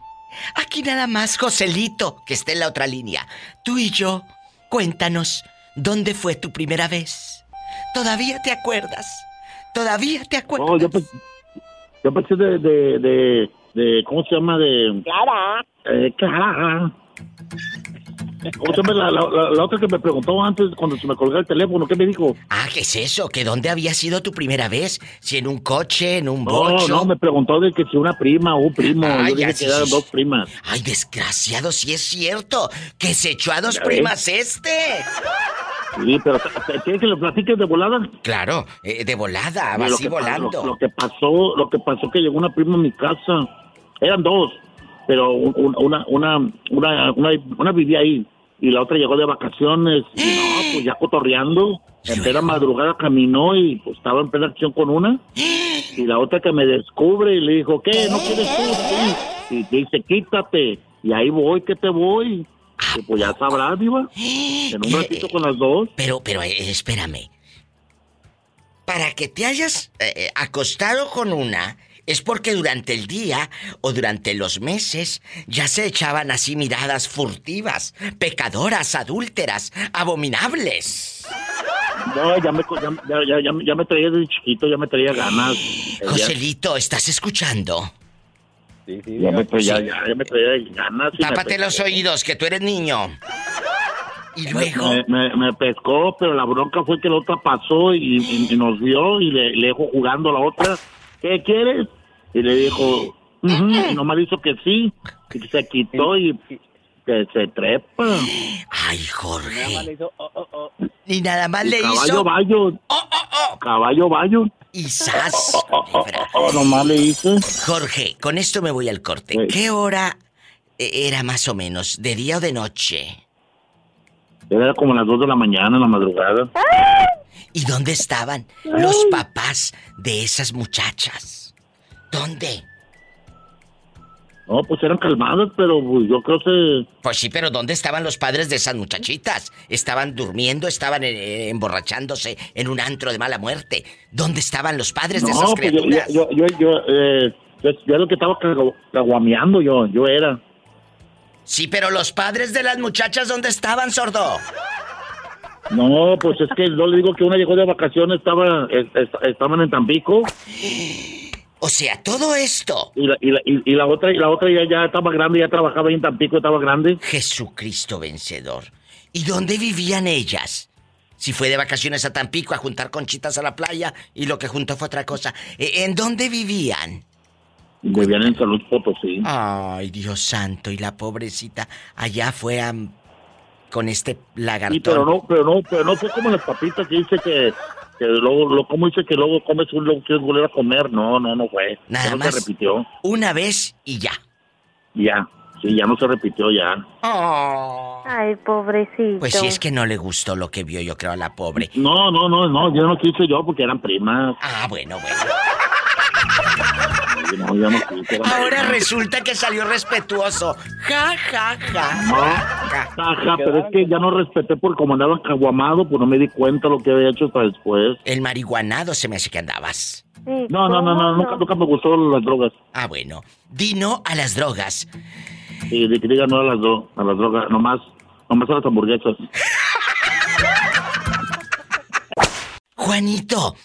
aquí nada más Joselito, que está en la otra línea. Tú y yo, cuéntanos, ¿dónde fue tu primera vez? ¿Todavía te acuerdas? ¿Todavía te acuerdas? No, yo, pe- yo pensé de, de, de, de- ¿cómo se llama? De... Clara. Eh, Clara. ¿Cómo se llama la, la, la- otra que me preguntó antes cuando se me colgó el teléfono? ¿Qué me dijo? Ah, ¿qué es eso? ¿Que dónde había sido tu primera vez? ¿Si en un coche, en un No, bocho? no, me preguntó de que si una prima o un primo. Ay, yo ya, dije sí, que eran sí, dos sí. primas. Ay, desgraciado, si es cierto. Que se echó a dos primas este. Sí, pero ¿te- ¿quieres que lo platiques de volada? Claro, eh, de volada, así volando. Lo, lo que pasó, lo que pasó que llegó una prima a mi casa. Eran dos, pero un- un- una, una, una, una, vivía ahí y la otra llegó de vacaciones. Y no, pues ya cotorreando. En plena madrugada caminó y pues estaba en plena acción con una. Y la otra que me descubre y le dijo, ¿qué? ¿No quieres tú? Y dice, quítate. Y ahí voy, que te voy. Y pues ya sabrás, Diva. En un ratito con las dos. Pero, pero, eh, espérame. Para que te hayas eh, eh, acostado con una, es porque durante el día o durante los meses ya se echaban así miradas furtivas, pecadoras, adúlteras, abominables. No, ya me, ya, ya, ya, me traía desde chiquito, ya me traía ganas. Joselito, ¿estás escuchando? Ya me traía, Sí. ya, ya me traía ganas. Tápate los oídos, que tú eres niño. Y luego. Me, me- me pescó, pero la bronca fue que la otra pasó y, y- y nos vio y le, le dejó jugando a la otra. ¿Qué quieres? Y le dijo, "Ujú", y nomás dijo que sí. Y se quitó y que se trepa. Ay, Jorge. Y nada más Y le caballo hizo. bayo. Caballo bayo. y. Oh, nomás le hice. Jorge, con esto me voy al corte. ¿Qué hora eh, era más o menos? ¿De día o de noche? Era como las 2 de la mañana, en la madrugada. ¿Y dónde estaban los papás de esas muchachas? ¿Dónde? No, pues eran calmados, pero pues, yo creo que... Pues sí, pero ¿dónde estaban los padres de esas muchachitas? ¿Estaban durmiendo? ¿Estaban eh, emborrachándose en un antro de mala muerte? ¿Dónde estaban los padres de esas pues yo, criaturas? yo, yo, yo, eh, yo, yo lo que estaba cagu- caguameando yo, yo era. Sí, pero los padres de las muchachas, ¿dónde estaban, sordo? No, pues es que yo le digo que una llegó de vacaciones, estaba, es- es- estaban en Tampico. O sea, todo esto. Y la, y la, y, y la otra, y la otra ya, ya estaba grande, ya trabajaba en Tampico, estaba grande. Jesucristo vencedor. ¿Y dónde vivían ellas? Si fue de vacaciones a Tampico a juntar conchitas a la playa y lo que juntó fue otra cosa. ¿E- ¿En dónde vivían? Vivían en San Luis Potosí. Ay, Dios santo, y la pobrecita allá fue a... con este lagartón. Sí, pero no, pero no, pero no fue como las papitas que dice que, que luego, lo, como dice que luego comes un lo quieres volver a comer. No, no, no fue. Nada no más. se repitió. Una vez y ya. Ya, sí, ya no se repitió ya. Ay, pobrecito. Pues si es que no le gustó lo que vio, yo creo, a la pobre. No, no, no, no, yo no quise yo porque eran primas. Ah, bueno, bueno. Ahora resulta que salió respetuoso. Ja, ja, ja. No, ajá, pero es que ya no respeté porque como andaban caguamado, pues no me di cuenta lo que había hecho hasta después. El marihuanado se me hace que andabas. No, no, no, no, nunca, nunca me gustó las drogas. Ah, bueno. Di no a las drogas. Y de que digan no a las, dro- a las drogas, nomás, nomás a las hamburguesas. Juanito,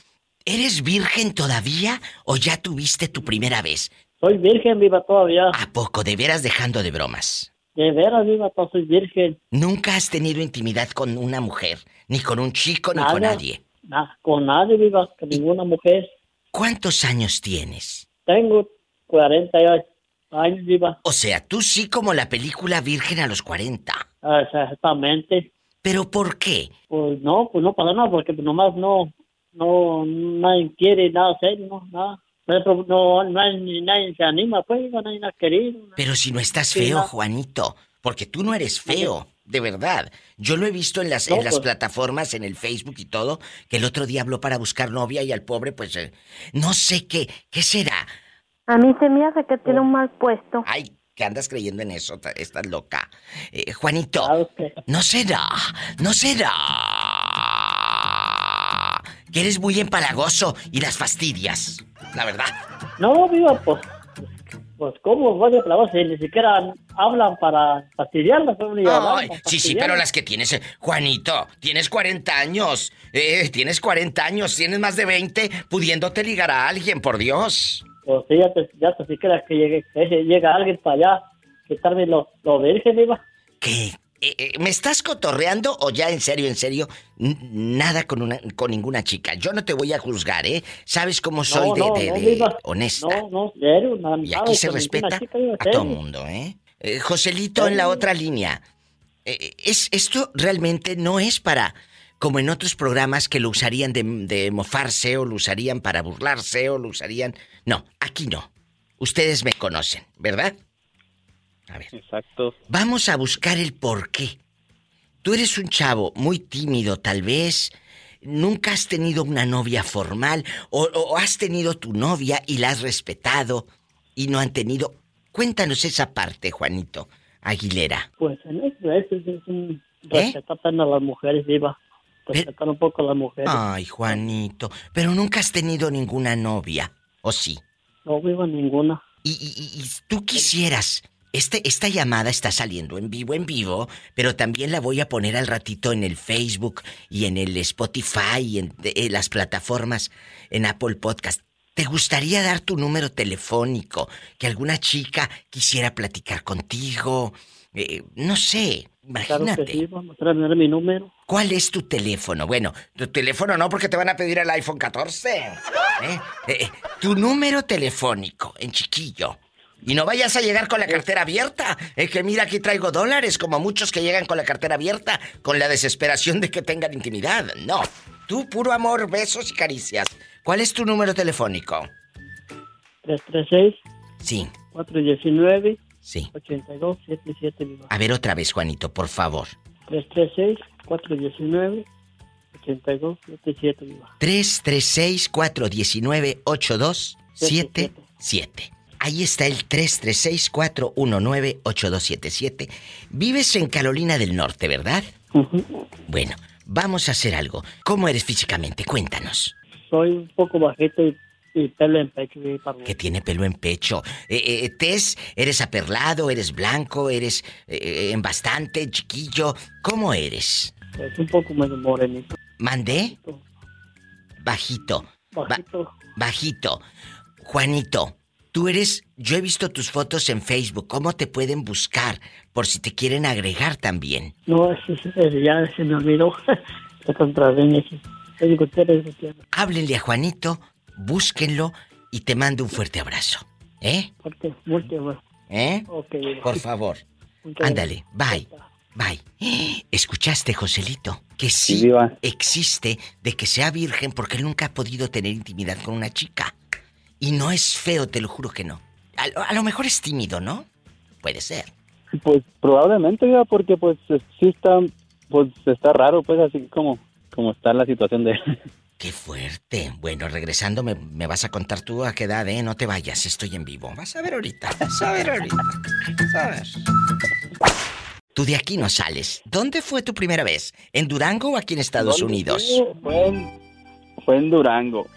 ¿eres virgen todavía o ya tuviste tu primera vez? Soy virgen, viva todavía. ¿A poco? De veras dejando de bromas. De veras, viva, todavía soy virgen. Nunca has tenido intimidad con una mujer, ni con un chico, ni con Nada. nadie. Na- con nadie, viva, con ninguna mujer. ¿Cuántos años tienes? Tengo 40 años, viva. O sea, tú sí como la película Virgen a los 40. Ah, Exactamente. ¿Pero por qué? Pues no, pues no pasa nada, porque nomás no, no, nadie quiere nada serio, no, nada. No, no, nadie, nadie se anima, pues, nadie ha querido. Pero si no estás feo. Juanito, porque tú no eres feo, de verdad. Yo lo he visto en las, No, en las pues. plataformas, en el Facebook y todo, que el otro día habló para buscar novia y al pobre, pues, eh, no sé qué, ¿qué será? A mí se me hace que tiene un mal puesto. Ay, que andas creyendo en eso, estás loca. Eh, Juanito, Ah, no será, no será. Que eres muy empalagoso y las fastidias, la verdad. No, viva, pues, pues, ¿cómo voy a si ni siquiera hablan para fastidiarlas? ¿cómo ni hablan para sí, sí, pero las que tienes, eh, Juanito, tienes 40 años, eh, tienes 40 años, tienes más de 20, pudiéndote ligar a alguien, por Dios. Pues sí, ya te, ya te siquiera que llegue, que llega alguien para allá, quitarme lo, lo virgen, viva. ¿Qué? Eh, eh, ¿Me estás cotorreando o ya en serio, en serio? Nada con, una, con ninguna chica. Yo no te voy a juzgar, ¿eh? Sabes cómo soy no, de, no, de- no, de honesta. No, no, serio, nada, Y aquí se respeta chica, a todo serio. mundo, ¿eh? Eh, Joselito en la otra línea. Eh, es, esto realmente no es para, como en otros programas que lo usarían de, de mofarse o lo usarían para burlarse o lo usarían... No, aquí no. Ustedes me conocen, ¿verdad? A ver. Exacto. Vamos a buscar el por qué. Tú eres un chavo muy tímido, tal vez. Nunca has tenido una novia formal o, o has tenido tu novia y la has respetado y no han tenido... Cuéntanos esa parte, Juanito Aguilera. Pues en eso, eso es, un ¿Eh? respetar a las mujeres, viva. Respetar un poco a las mujeres. Ay, Juanito, pero nunca has tenido ninguna novia, ¿o sí? No viva ninguna. Y, y- y tú quisieras. Este, esta llamada está saliendo en vivo, en vivo, pero también la voy a poner al ratito en el Facebook y en el Spotify y en, en las plataformas, en Apple Podcast. ¿Te gustaría dar tu número telefónico? Que alguna chica quisiera platicar contigo. Eh, no sé, Claro imagínate. que sí, vamos a mi número. ¿Cuál es tu teléfono? Bueno, tu teléfono no porque te van a pedir el iPhone 14. ¿eh? Eh, eh, tu número telefónico en chiquillo. Y no vayas a llegar con la cartera abierta. Es que mira, aquí traigo dólares, como muchos que llegan con la cartera abierta, con la desesperación de que tengan intimidad. No. Tú, puro amor, besos y caricias. ¿Cuál es tu número telefónico? 336 Sí. 419 Sí. 8277 Diva. A ver otra vez, Juanito, por favor. 336 419 8277 Diva. 336-419-8277. Ahí está el 336-419-8277. Vives en Carolina del Norte, ¿verdad? Bueno, vamos a hacer algo. ¿Cómo eres físicamente? Cuéntanos. Soy un poco bajito y, y pelo en pecho y. Que tiene pelo en pecho. Eh, eh, Tess, ¿eres aperlado? ¿Eres blanco? ¿Eres eh, en bastante, chiquillo? ¿Cómo eres? Es un poco medio morenito. ¿Mandé? Bajito. Ba- Bajito. bajito. Juanito, tú eres... Yo he visto tus fotos en Facebook. ¿Cómo te pueden buscar? Por si te quieren agregar también. No, ese ya se me olvidó. Gutiérrez Gutiérrez. Háblenle a Juanito, búsquenlo y te mando un fuerte abrazo. ¿Eh? Fuerte. ¿Eh? Por favor. Ándale, bye. Bye. ¿Escuchaste, Joselito? Que sí, Sí, existe de que sea virgen porque él nunca ha podido tener intimidad con una chica. Y no es feo, te lo juro que no. A, lo- a lo mejor es tímido, ¿no? Puede ser. Pues probablemente, ya, porque pues es- sí está, pues está raro, pues así como, como está la situación de... Qué fuerte. Bueno, regresando me, me vas a contar tú a qué edad, ¿eh? No te vayas, estoy en vivo. Vas a ver ahorita, vas a ver ahorita. Vas a ver. Tú de aquí no sales. ¿Dónde fue tu primera vez? ¿En Durango o aquí en Estados ¿Dónde Unidos? fue? Fue en, fue en Durango.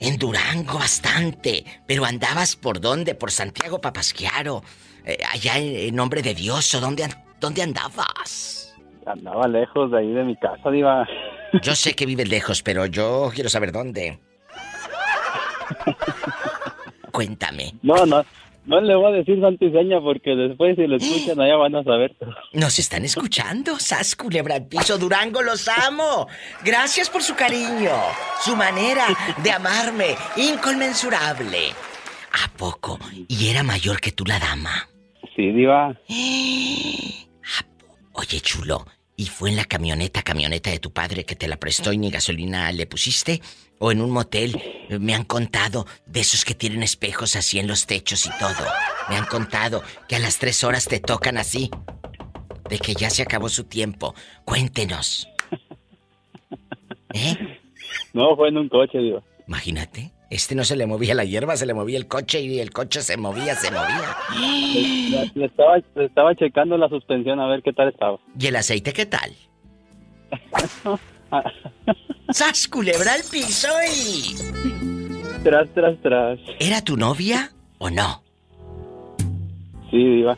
En Durango bastante. Pero andabas por dónde? Por Santiago Papasquiaro. Eh, allá en, en nombre de Dios, ¿o dónde, dónde andabas? Andaba lejos de ahí de mi casa, Diva. Yo sé que vives lejos, pero yo quiero saber dónde. Cuéntame. No, no, no le voy a decir santo y seña porque después si lo escuchan allá van a saber. Nos están escuchando, Sas Culebra al piso Durango, los amo. Gracias por su cariño, su manera de amarme, inconmensurable. ¿A poco? ¿Y era mayor que tú la dama? Sí, Diva. Oye, chulo, ¿y fue en la camioneta, camioneta de tu padre que te la prestó y ni gasolina le pusiste? ¿O en un motel? Me han contado de esos que tienen espejos así en los techos y todo. Me han contado que a las tres horas te tocan así. De que ya se acabó su tiempo. Cuéntenos. ¿Eh? No, fue en un coche, Diva. Imagínate. Este no se le movía la hierba, se le movía el coche y el coche se movía, se movía. Le, le estaba, le estaba checando la suspensión a ver qué tal estaba. ¿Y el aceite qué tal? ¡Sas, culebra al piso y... Tras, tras, tras. ¿Era tu novia o no? Sí, Diva.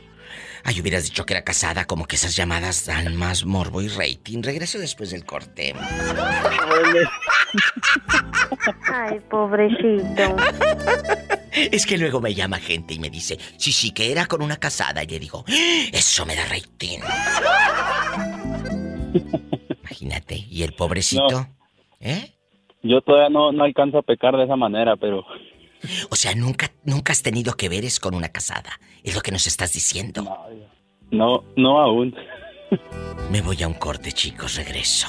Ay, hubieras dicho que era casada, como que esas llamadas dan más morbo y rating. Regreso después del corte. Ay, pobrecito. Es que luego me llama gente y me dice, sí, sí, que era con una casada. Y le digo, "¡Ah! eso me da rating. Imagínate, y el pobrecito. ¿Eh? Yo todavía no, no alcanzo a pecar de esa manera, pero O sea, nunca, nunca has tenido que veres con una casada. Es lo que nos estás diciendo. no, no aún. Me voy a un corte, chicos, regreso.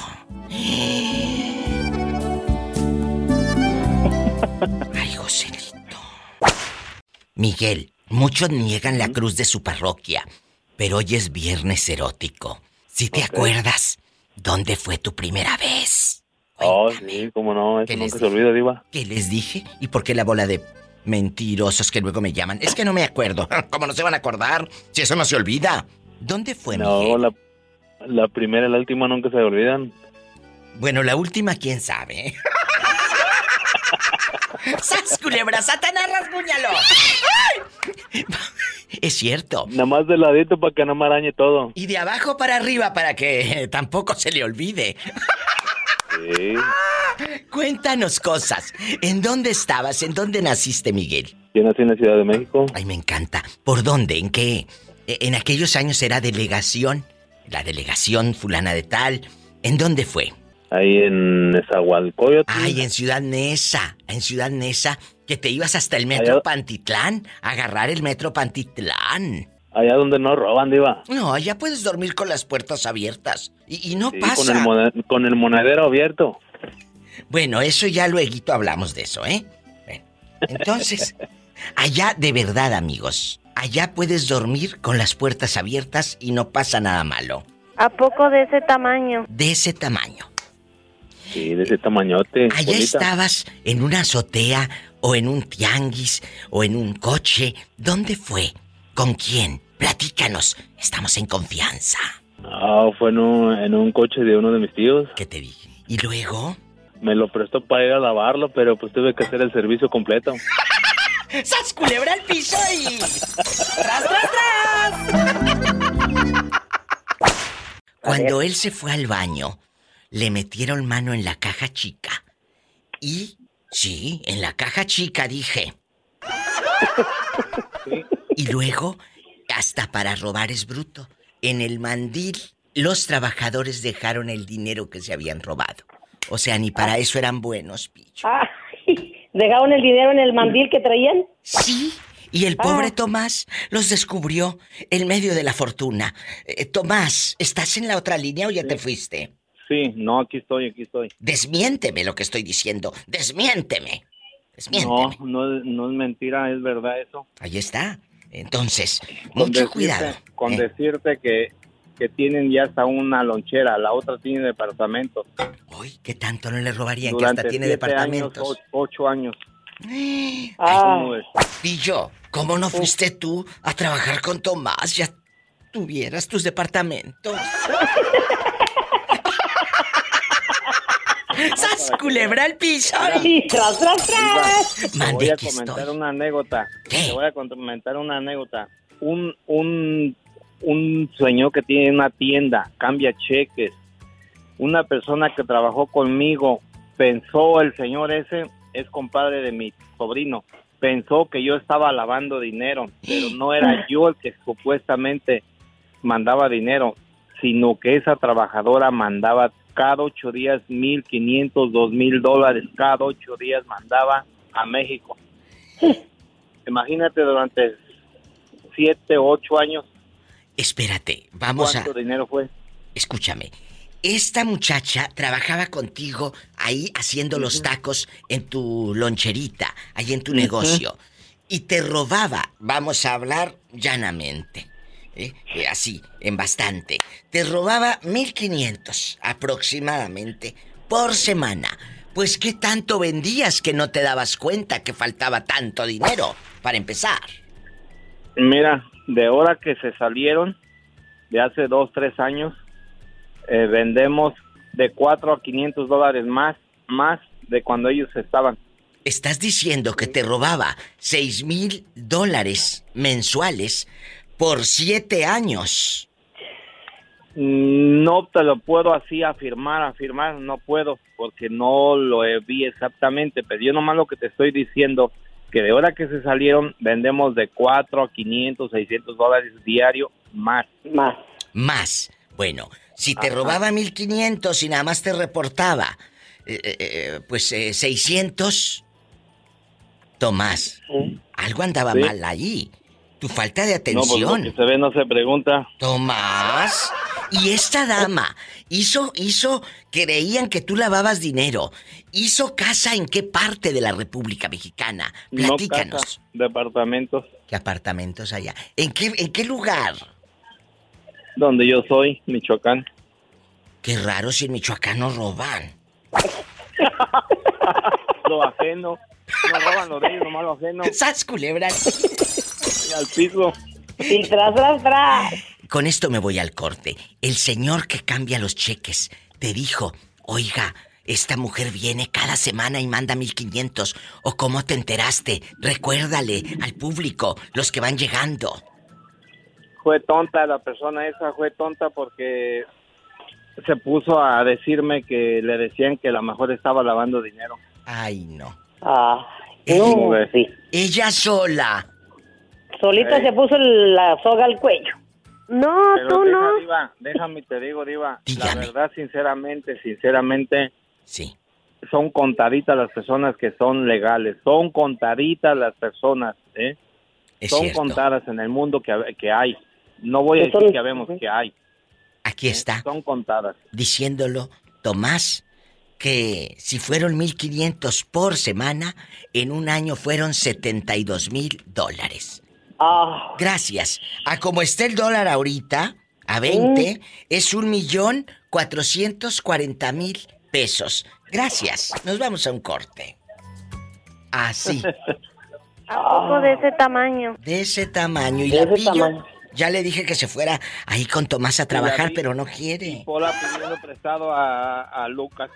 Ay, Joselito. Miguel, muchos niegan la cruz de su parroquia, pero hoy es viernes erótico. Si te acuerdas, ¿dónde fue tu primera vez? Oh, sí, cómo no, eso nunca se olvida, Diva. ¿Qué les dije? ¿Y por qué la bola de mentirosos que luego me llaman? Es que no me acuerdo. ¿Cómo no se van a acordar? Si eso no se olvida. ¿Dónde fue, No, Miguel? la, la primera y la última nunca se olvidan. Bueno, la última, quién sabe. ¡Sas, culebra! ¡Satanás, rasguñalo! Es cierto. Nada más de ladito para que no me arañe todo. Y de abajo para arriba para que tampoco se le olvide. Sí. Cuéntanos cosas. ¿En dónde estabas? ¿En dónde naciste, Miguel? Yo nací en la Ciudad de México. Ay, me encanta. ¿Por dónde? ¿En qué? E- En aquellos años era delegación. La delegación fulana de tal. ¿En dónde fue? Ahí en Nezahualcóyotl. Ay, en Ciudad Neza. En Ciudad Neza. Que te ibas hasta el metro Allá- Pantitlán. A agarrar el metro Pantitlán. Allá donde no roban, Diva. No, allá puedes dormir con las puertas abiertas. Y, y no Sí, pasa. con, el con el monedero abierto. Bueno, eso ya luego hablamos de eso, ¿eh? Bueno, entonces, allá de verdad, amigos, allá puedes dormir con las puertas abiertas y no pasa nada malo. ¿A poco de ese tamaño? De ese tamaño. Sí, de ese tamañote. Allá estabas en una azotea o en un tianguis o en un coche. ¿Dónde fue? ¿Con quién? Platícanos. Estamos en confianza. Ah, fue en un, en un coche de uno de mis tíos. ¿Qué te dije? ¿Y luego? Me lo prestó para ir a lavarlo, pero pues tuve que hacer el servicio completo. ¡Sas culebra al piso y... ¡Tras, tras, tras! Cuando él se fue al baño, le metieron mano en la caja chica. Y, sí, en la caja chica dije. Y luego, hasta para robar es bruto. En el mandil, los trabajadores dejaron el dinero que se habían robado. O sea, ni para eso eran buenos, pi. Ah, ¿Dejaron el dinero en el mandil que traían? Sí. Y el pobre Tomás los descubrió en medio de la fortuna. Eh, Tomás, ¿estás en la otra línea o ya te fuiste? Sí, no, aquí estoy, aquí estoy. Desmiénteme lo que estoy diciendo. Desmiénteme. No, Desmiénteme. no, es- no es mentira, es verdad eso. Ahí está. Entonces, Con mucho decirte- cuidado. Con ¿eh? decirte que, que tienen ya hasta una lonchera, la otra tiene departamento. Uy, ¿qué tanto no le robarían que hasta tiene siete departamentos? Años, ocho años. Ah. ¿Cómo ves? Pillo, ¿cómo no fuiste tú a trabajar con Tomás? Ya tuvieras tus departamentos. ¡Sas, culebra al piso! Y tras, tras, tras. Te voy a comentar estoy. una anécdota. Te voy a comentar una anécdota. Un, un, un señor que tiene una tienda, cambia cheques. Una persona que trabajó conmigo, pensó el señor ese, es compadre de mi sobrino, pensó que yo estaba lavando dinero, pero no era yo el que supuestamente mandaba dinero, sino que esa trabajadora mandaba cada ocho días mil quinientos, dos mil dólares, cada ocho días mandaba a México. Imagínate durante siete, ocho años. Espérate, vamos a... ¿Cuánto dinero fue? Escúchame. Esta muchacha trabajaba contigo ahí haciendo los tacos en tu loncherita, ahí en tu negocio. Y te robaba, vamos a hablar llanamente. ¿Eh? Eh, así, en bastante. Te robaba 1500 aproximadamente por semana. Pues qué tanto vendías que no te dabas cuenta que faltaba tanto dinero para empezar. Mira, de hora que se salieron, de hace dos, tres años, eh, vendemos de 4 a 500 dólares más, más de cuando ellos estaban. Estás diciendo que te robaba 6 mil dólares mensuales por siete años. No te lo puedo así afirmar, afirmar, no puedo, porque no lo vi exactamente, pero yo nomás lo que te estoy diciendo, que de hora que se salieron, vendemos de 4 a 500, 600 dólares diario más. Más. Más. Bueno, si te Ajá. robaba 1500 y nada más te reportaba, eh, eh, eh, pues eh, 600, Tomás, algo andaba Sí. mal allí. Tu falta de No, pues lo atención. que se ve no se pregunta. Tomás. Y esta dama hizo, hizo, creían que tú lavabas dinero. ¿Hizo casa en qué parte de la República Mexicana? No Platícanos. casa, departamentos, ¿Qué apartamentos allá? ¿En qué, en qué lugar? donde yo soy, Michoacán. Qué raro si en Michoacán no roban. Lo ajeno, no roban lo de ellos, nomás lo ajeno. ¡Sas, culebra! Y al piso. Y tras, tras, tras. Con esto me voy al corte. El señor que cambia los cheques te dijo, oiga, esta mujer viene cada semana y manda 1500. ¿O cómo te enteraste? Recuérdale al público, los que van llegando. Fue tonta la persona esa, fue tonta porque se puso a decirme que le decían que a lo mejor estaba lavando dinero. Ay, no. Ah, ¿Cómo ves? Ella sola. Solita Ey. se puso la soga al cuello. No, Pero tú deja, no. Diva, déjame te digo, Diva. La verdad, sinceramente, sinceramente. Sí. Son contaditas las personas que son legales. Son contaditas las personas, ¿eh? Es son cierto. contadas en el mundo que, que hay. No voy a son- decir que habemos, que hay. Aquí está, Son contadas. diciéndolo Tomás que si fueron 1500 por semana, en un año fueron 72 mil dólares. Ah. Gracias. A como está el dólar ahorita, a 20, es un millón cuatrocientos cuarenta mil pesos. Gracias. Nos vamos a un corte. Así. ¿A poco de ese tamaño? De ese tamaño. Y De la ese pillo. tamaño. Ya le dije que se fuera ahí con Tomás a trabajar, pero no quiere. Pola pidiendo prestado a, a Lucas.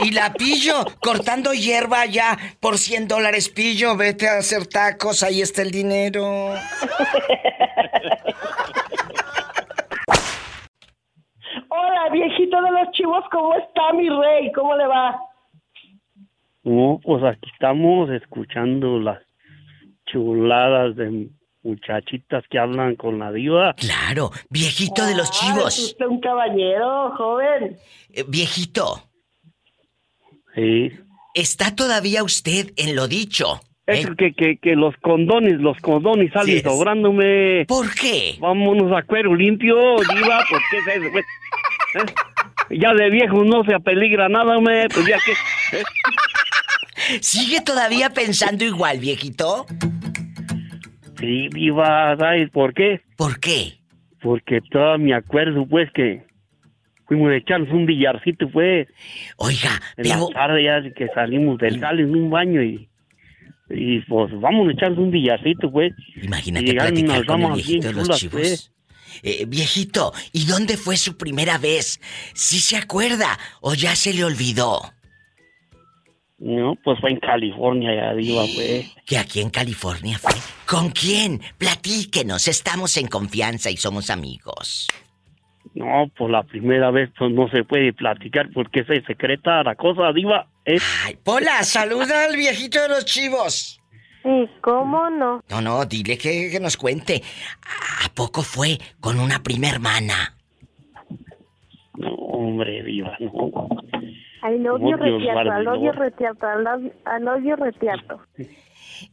Y la pillo cortando hierba ya por 100 dólares. Pillo, vete a hacer tacos, ahí está el dinero. Hola, viejito de los chivos, ¿cómo está mi rey? ¿Cómo le va? No, pues aquí estamos escuchando las chuladas de muchachitas que hablan con la diva. Claro, viejito de los Ah, chivos. es usted un caballero, joven. Eh, viejito, Sí. ¿está todavía usted en lo dicho? Es que, que, que los condones, los condones salen Sí, sobrándome. ¿Por qué? Vámonos a cuero limpio, diva, ¿por qué es eso? pues? ¿Eh? Ya de viejo no se apeligra nada, me, pues ya que... ¿Sigue todavía pensando igual, viejito? Sí, diva, ¿sabes por qué? ¿Por qué? Porque todavía me acuerdo, pues, que fuimos a echarnos un billarcito, pues. Oiga, En la tarde ya que salimos del jale en un baño y... Y pues vamos a echarnos un billarcito, pues. Imagínate Y platicar unas con el damas bien viejito de los chulas, chivos. pues. Eh, viejito, ¿y dónde fue su primera vez? ¿Sí se acuerda o ya se le olvidó? No, pues fue en California, ya diva, pues. Que aquí en California fue. ¿Con quién? Platíquenos, estamos en confianza y somos amigos. No, pues la primera vez pues no se puede platicar porque es secreta la cosa, diva. ¿eh? Ay, Pola, saluda al viejito de los chivos. Sí, ¿cómo no? No, no, dile que, que nos cuente. ¿A poco fue con una prima hermana? No, hombre, diva, no. Oh, Dios retiato, no. you retiato, love you retiato.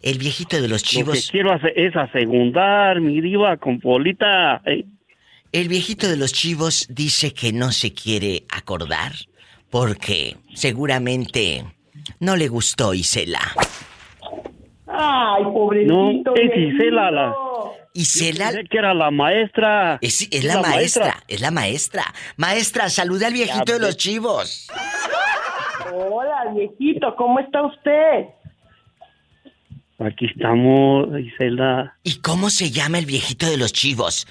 El viejito de los Lo que chivos. quiero hacer es asegundar, mi diva, con Polita. ¿eh? El viejito de los chivos dice que no se quiere acordar porque seguramente no le gustó Isela. Ay, No, pobrecito. es viejito. Isela la... Isela... que era la maestra. Es, es la, maestra, es la maestra. Maestra, saluda al viejito de los chivos. Hola, viejito, ¿cómo está usted? Aquí estamos, Isela. ¿Y cómo se llama el viejito de los chivos?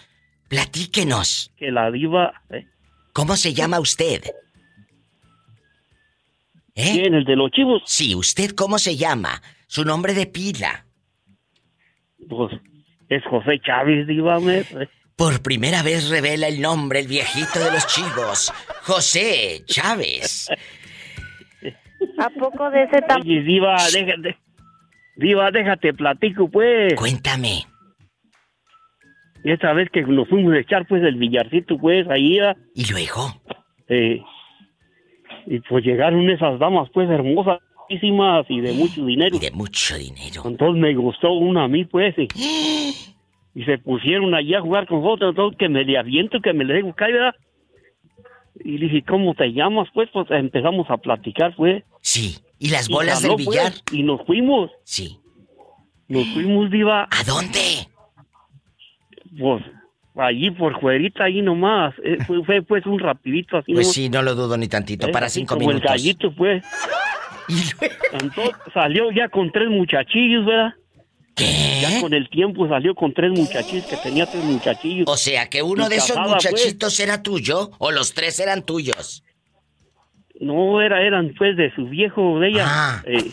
Platíquenos. Que la diva... ¿eh? ¿Cómo se llama usted? ¿Eh? ¿Quién, el de los chivos? Sí, ¿usted cómo se llama? Su nombre de pila. Pues es José Chávez, diva, me... ¿eh? Por primera vez revela el nombre el viejito de los chivos. José Chávez. ¿A poco de ese tamaño? Oye, diva, déjate... Diva, déjate, platico, pues. Cuéntame. Y esa vez que nos fuimos a echar, pues, el billarcito, pues, ahí... ah, ¿Y luego? eh, y pues llegaron esas damas, pues, hermosas y de mucho dinero. Y de mucho dinero. Entonces me gustó una a mí, pues. Y, y se pusieron allí a jugar con nosotros, entonces que me le aviento, que me le dejo caer, ¿verdad? Y le dije, ¿cómo te llamas? Pues, pues empezamos a platicar, pues. Sí. ¿Y las Y bolas jaló, del pues, billar? y nos fuimos. Sí. Nos fuimos, diva. ¿A dónde? Pues, allí por juerita, ahí nomás. Eh, fue, fue, pues un rapidito así. Pues sí, no lo dudo ni tantito. Eh, Para cinco como minutos. el gallito, pues. Entonces salió ya con tres muchachillos, ¿verdad? ¿Qué? Ya con el tiempo salió con tres muchachillos, que tenía tres muchachillos. O sea, que uno Y de esos pues. muchachitos era tuyo o los tres eran tuyos. No, era, eran pues de su viejo, de ella. Ah. Eh,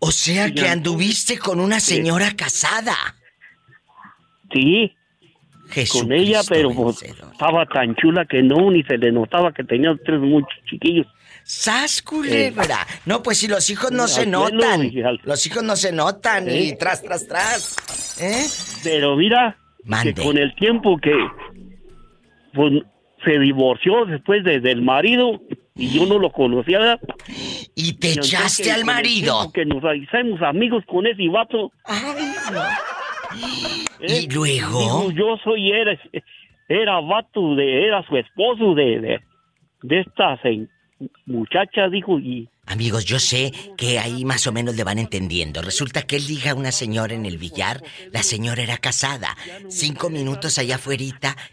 O sea, que anduviste con una señora casada. sí, Jesucristo con ella, pero pues, estaba tan chula que no, ni se le notaba que tenía tres muchos chiquillos. ¡Sas, culebra! No, pues si los hijos no se notan. Los hijos no se notan. Y ¿Eh? tras, tras, tras. ¿Eh? Pero mira, Mande. que con el tiempo que pues, se divorció después de- del marido y yo no lo conocía. ¿verdad? Y te echaste que al marido. Que nos hicimos amigos con ese vato. ¿eh? ¿Y luego? Digo, yo soy, era, era vato de, era su esposo de, de, de estas eh, muchachas, dijo, y Amigos, yo sé que ahí más o menos le van entendiendo. Resulta que él liga a una señora en el billar. La señora era casada. Cinco minutos allá afuera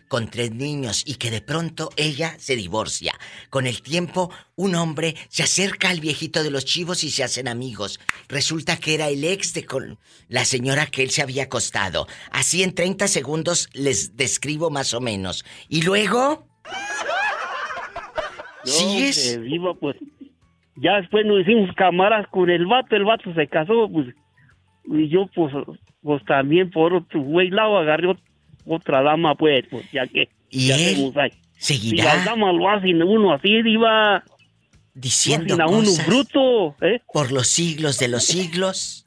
con tres niños y que de pronto ella se divorcia. Con el tiempo, un hombre se acerca al viejito de los chivos y se hacen amigos. Resulta que era el ex de con la señora que él se había acostado. Así en 30 segundos les describo más o menos. Y luego... No, ¿Sigues? hombre, viva, pues. Ya después nos hicimos cámaras con el vato, el vato se casó, pues. Y yo, pues, pues también por otro güey lado agarré ot- otra dama, pues, pues, ya que. ¿Y ya él ahí. seguirá? Y las damas lo hacen uno así, iba. Diciendo Lo hacen a uno cosas bruto, ¿eh? por los siglos de los siglos.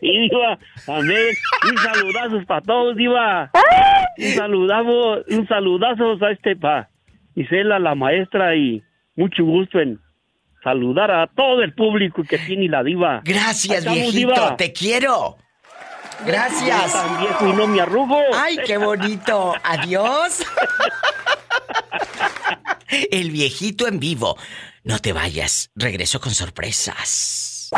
Y iba, amén. Un saludazo para todos, iba. Un saludazo, un saludazo a este pa. Isela, la maestra, y mucho gusto en saludar a todo el público que tiene la diva. Gracias, estamos, viejito. diva. Te quiero. Gracias. Yo tan viejo y no me arrugo. Ay, qué bonito. Adiós. El viejito en vivo. No te vayas. Regreso con sorpresas.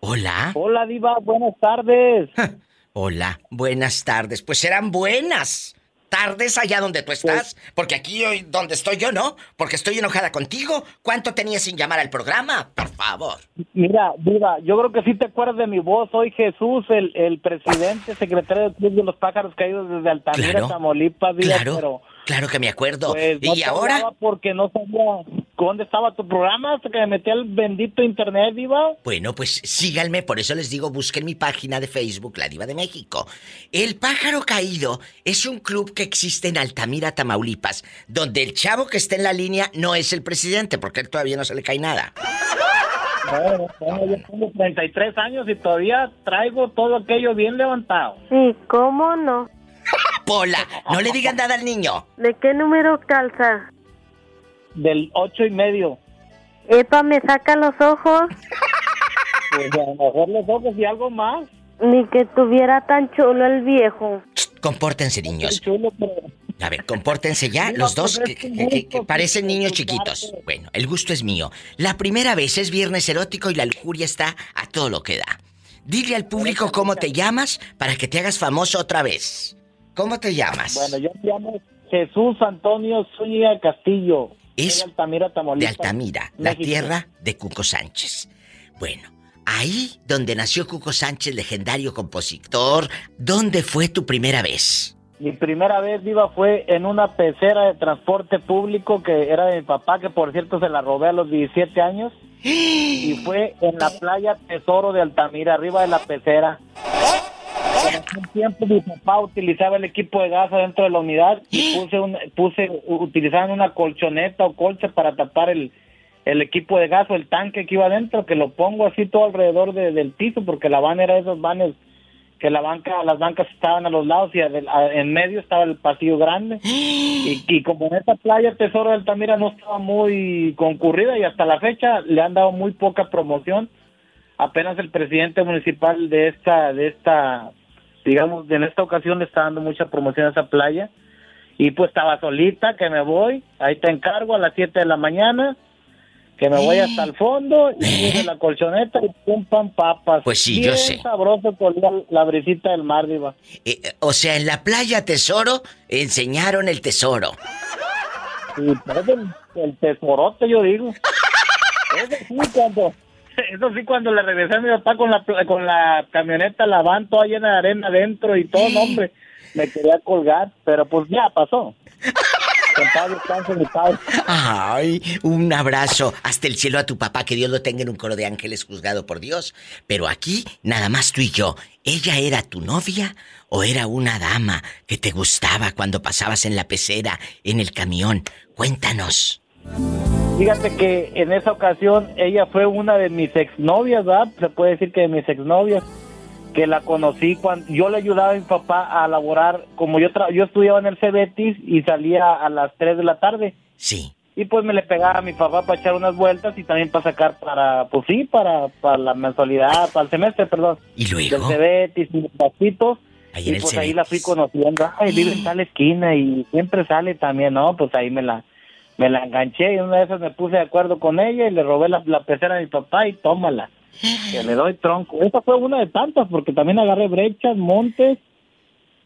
Hola. Hola, Diva, buenas tardes. Hola. Buenas tardes. Pues serán buenas tardes allá donde tú estás. Porque aquí hoy donde estoy yo, ¿no? Porque estoy enojada contigo. ¿Cuánto tenías sin llamar al programa? Por favor. Mira, Diva, yo creo que sí te acuerdas de mi voz. Soy Jesús, el, el presidente, secretario del Club de los Pájaros Caídos desde Altamira, Claro, Tamaulipas, Diva, claro. pero... Claro que me acuerdo. Pues, no y ahora, Porque no sabía dónde estaba tu programa hasta que me metí al bendito internet, Diva. Bueno, pues síganme, por eso les digo, busquen mi página de Facebook, La Diva de México. El Pájaro Caído es un club que existe en Altamira, Tamaulipas, donde el chavo que está en la línea no es el presidente, porque él todavía no se le cae nada. Bueno, bueno, yo tengo 33 años y todavía traigo todo aquello bien levantado. Sí, ¿cómo no? Pola, no le digan nada al niño. ¿De qué número calza? Del ocho y medio. Epa, me saca los ojos. Pues a lo mejor los ojos y algo más. Ni que tuviera tan chulo el viejo. Compórtense, niños. Chulo, pero... A ver, compórtense ya los dos que, que- que- que parecen niños chiquitos. Bueno, el gusto es mío. La primera vez es viernes erótico y la lujuria está a todo lo que da. Dile al público cómo te llamas para que te hagas famoso otra vez. ¿Cómo te llamas? Bueno, yo me llamo Jesús Antonio Zúñiga Castillo. Es de Altamira, de Tamaulipas. Altamira, la tierra de Cuco Sánchez. Bueno, ahí donde nació Cuco Sánchez, legendario compositor, ¿dónde fue tu primera vez? Mi primera vez, Diva, fue en una pecera de transporte público que era de mi papá, que por cierto se la robé a los 17 años. Y fue en la playa Tesoro de Altamira, arriba de la pecera. Aquel tiempo mi papá utilizaba el equipo de gas dentro de la unidad y puse, un, puse utilizaban una colchoneta o colcha para tapar el, el equipo de gas o el tanque que iba adentro, que lo pongo así todo alrededor de- del piso, porque la van era de esos vanes que la banca, las bancas estaban a los lados y a- en medio estaba el pasillo grande. Y, y como en esta playa Tesoro de Altamira no estaba muy concurrida y hasta la fecha le han dado muy poca promoción. Apenas el presidente municipal de esta, de esta, digamos, en esta ocasión le está dando mucha promoción a esa playa. Y pues estaba solita, que me voy, ahí te encargo a las 7 de la mañana, que me voy hasta el fondo y puse la colchoneta y pum, pam, papas. Pues sí, Bien yo sé. sabroso con la, la brisita del mar, diva. Eh, eh, o sea, en la playa Tesoro enseñaron el tesoro. Y pues, el, el tesorote, yo digo. Eso sí, cuando, eso sí, cuando le regresé a mi papá con la, con la camioneta, la van toda llena de arena adentro y todo, no, hombre, me quería colgar, pero pues ya pasó. Ay, un abrazo hasta el cielo a tu papá, que Dios lo tenga en un coro de ángeles juzgado por Dios. Pero aquí, nada más tú y yo. ¿Ella era tu novia o era una dama que te gustaba cuando pasabas en la pecera, en el camión? Cuéntanos. Fíjate que en esa ocasión ella fue una de mis exnovias, ¿verdad? Se puede decir que de mis exnovias, que la conocí cuando yo le ayudaba a mi papá a laborar, como yo tra- yo estudiaba en el Cebetis y salía a las 3 de la tarde. Sí. Y pues me le pegaba a mi papá para echar unas vueltas y también para sacar para, pues sí, para, para la mensualidad, para el semestre, perdón. ¿Y Del luego? Cebetis y los pasitos. Ahí y pues ahí la fui conociendo. Ay, vive en tal esquina y siempre sale también, ¿no? Pues ahí me la me la enganché y una de esas me puse de acuerdo con ella y le robé la, la pecera a mi papá y tómala. Que le doy tronco. Esa fue una de tantas porque también agarré brechas, montes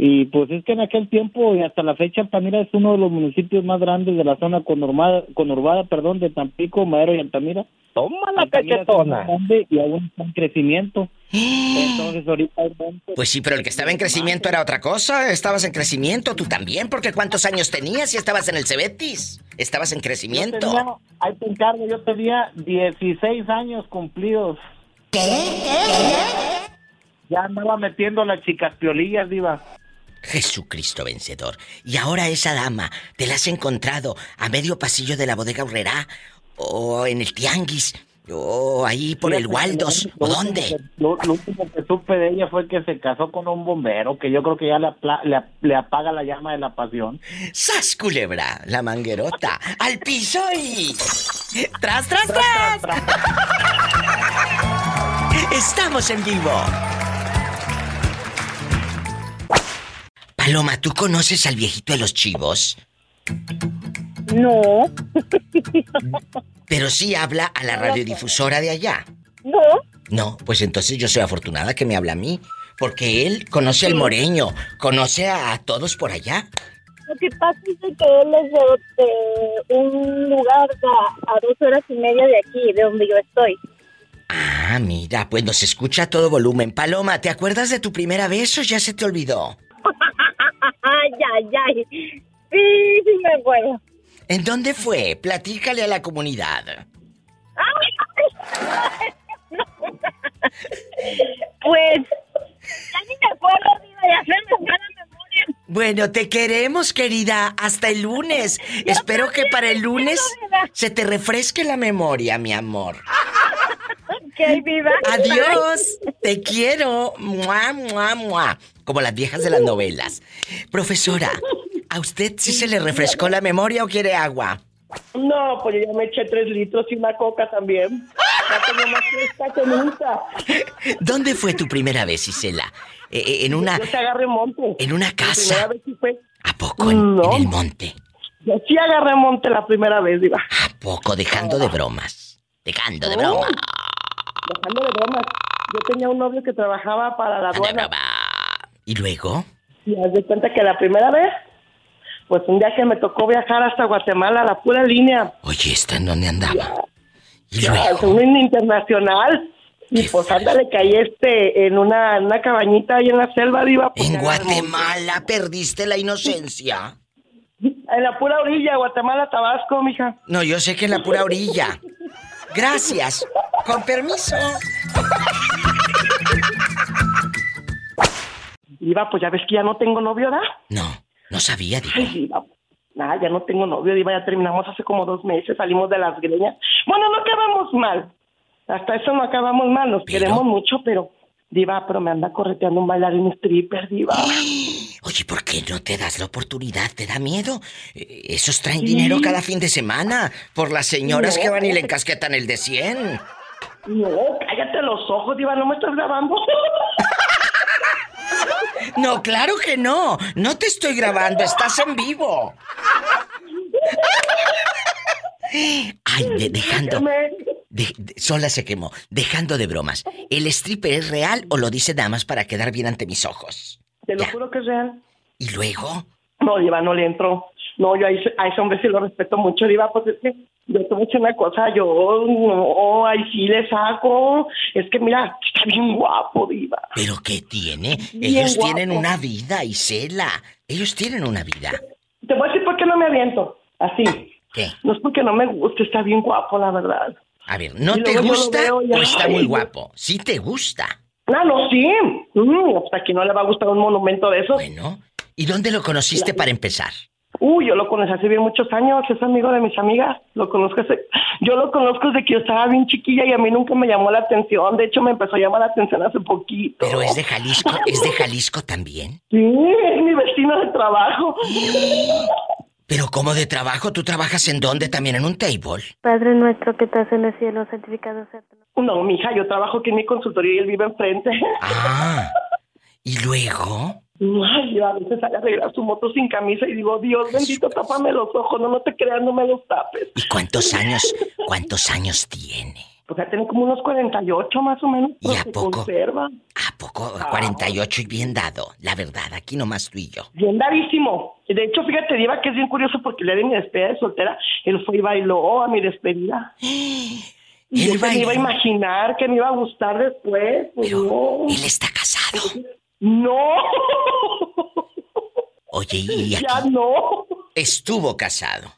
y pues es que en aquel tiempo y hasta la fecha Altamira es uno de los municipios más grandes de la zona conurbada, conurbada perdón, de Tampico, Madero y Altamira. Toma la cachetona. Y aún está en crecimiento. Entonces ahorita hay. Pues sí, pero el que estaba en crecimiento era otra cosa. Estabas en crecimiento, tú también, porque ¿cuántos años tenías si estabas en el Cebetis? Estabas en Yo crecimiento. tenía, ahí te encargo, yo tenía 16 años cumplidos. Ya andaba metiendo las chicas piolillas, diva. Jesucristo vencedor. Y ahora esa dama, ¿te la has encontrado a medio pasillo de la bodega Urrera? ¿O en el Tianguis? ¿O ahí por el Waldos? ¿O dónde? Lo, lo último que supe de ella fue que se casó con un bombero, que yo creo que ya le, apla- le, le apaga la llama de la pasión. ¡Sas, culebra! La manguerota. ¡Al piso y... ¡Tras, tras, tras! ¡Estamos en vivo! Paloma, ¿tú conoces al viejito de los chivos? No. Pero sí habla a la radiodifusora de allá. No. No, pues entonces yo soy afortunada que me habla a mí. Porque él conoce al moreño, conoce a, a todos por allá. Lo que pasa es que él es de, de un lugar a, a dos horas y media de aquí, de donde yo estoy. Ah, mira, pues nos escucha a todo volumen. Paloma, ¿te acuerdas de tu primera vez o ya se te olvidó? Ay, ay, ay. Sí, sí me acuerdo. ¿En dónde fue? Platícale a la comunidad. Pues, ya ni me acuerdo, Diva, ya se me fue la memoria. Bueno, te queremos, querida, hasta el lunes. Espero que para el lunes se te refresque la memoria, mi amor. Ok, viva. Adiós, te quiero. Mua, mua, mua. Como las viejas de las novelas. Profesora, ¿a usted sí se le refrescó la memoria o quiere agua? No, pues yo ya me eché tres litros y una coca también. Ya tengo más fresca que nunca. ¿Dónde fue tu primera vez, Isela? Eh, eh, en una Yo te agarré monte. en una La primera casa. vez sí fue. ¿A poco en, No. en el monte? Yo sí agarré monte la primera vez, Diva. ¿A poco dejando de bromas? Dejando de No. broma. Dejando de bromas. Yo tenía un novio que trabajaba para la aduana. ¿Y luego? Y haz de cuenta que la primera vez, pues un día que me tocó viajar hasta Guatemala, la pura línea, Oye, ¿esta en dónde andaba? ¿Y ya, luego? es un internacional. Y pues ándale, caí este, en una, en una cabañita ahí en la selva, Diva. pues, En. Guatemala perdiste la inocencia. En la pura orilla, Guatemala, Tabasco, mija. No, yo sé que en la pura orilla. Gracias. Con permiso. Diva, pues ya ves que ya no tengo novio, ¿verdad? No, no sabía, digo. Ay, Diva. Nada, ya no tengo novio, Diva, ya terminamos hace como dos meses, salimos de las greñas. Bueno, no acabamos mal. Hasta eso no acabamos mal, nos queremos mucho, pero... Diva, pero me anda correteando un bailarín stripper, Diva. Oye, ¿por qué no te das la oportunidad? ¿Te da miedo? Eh, Esos traen Sí. dinero cada fin de semana. Por las señoras No. que van y le encasquetan el de 100. No, cállate los ojos, Diva, no me estás grabando. No, claro que no. No te estoy grabando, estás en vivo. Ay, de- dejando. de- de- sola se quemó. Dejando de bromas. ¿El stripper es real o lo dice nada más para quedar bien ante mis ojos? Te lo juro que es real. ¿Y luego? No, Diva, no le entro. No, yo a ese, a ese hombre sí lo respeto mucho, Diva, pues es que yo te voy a decir una cosa, yo no, ahí sí le saco. Es que mira, está bien guapo, Diva. ¿Pero qué tiene? Bien Ellos guapo. tienen una vida, Isela. Ellos tienen una vida. Te voy a decir por qué no me aviento. Así. ¿Qué? No es porque no me guste, está bien guapo, la verdad. A ver, ¿no te gusta veo o está ay, muy guapo? Sí te gusta. No, no, sí. Mm, hasta aquí no le va a gustar un monumento de esos. Bueno. ¿Y dónde lo conociste para empezar? Uy, yo lo conocí hace bien muchos años, es amigo de mis amigas. Lo conozco hace... Yo lo conozco desde que yo estaba bien chiquilla y a mí nunca me llamó la atención. De hecho, me empezó a llamar la atención hace poquito. Pero es de Jalisco, es de Jalisco también. Sí, es mi vecino de trabajo. Pero como de trabajo, ¿tú trabajas en dónde? ¿También en un table? Padre nuestro que estás en el cielo, santificado sea. No, mija, yo trabajo aquí en mi consultoría y él vive enfrente. Ah. ¿Y luego? Ay, yo a veces sale a arreglar su moto sin camisa y digo, Dios bendito, tápame los ojos, no, no te creas, no me los tapes. ¿Y cuántos años, cuántos años tiene? Pues ya tiene como unos 48 más o menos, pero ¿Y a poco? conserva. ¿A poco? 48 y bien dado. La verdad, aquí nomás tú y yo. Bien darísimo. De hecho, fíjate, Diva, que es bien curioso porque día de mi despedida de soltera, él fue y bailó a mi despedida. Y yo me iba a imaginar que me iba a gustar después. Pues no. Él está casado. No. Oye, y aquí Ya no. estuvo casado.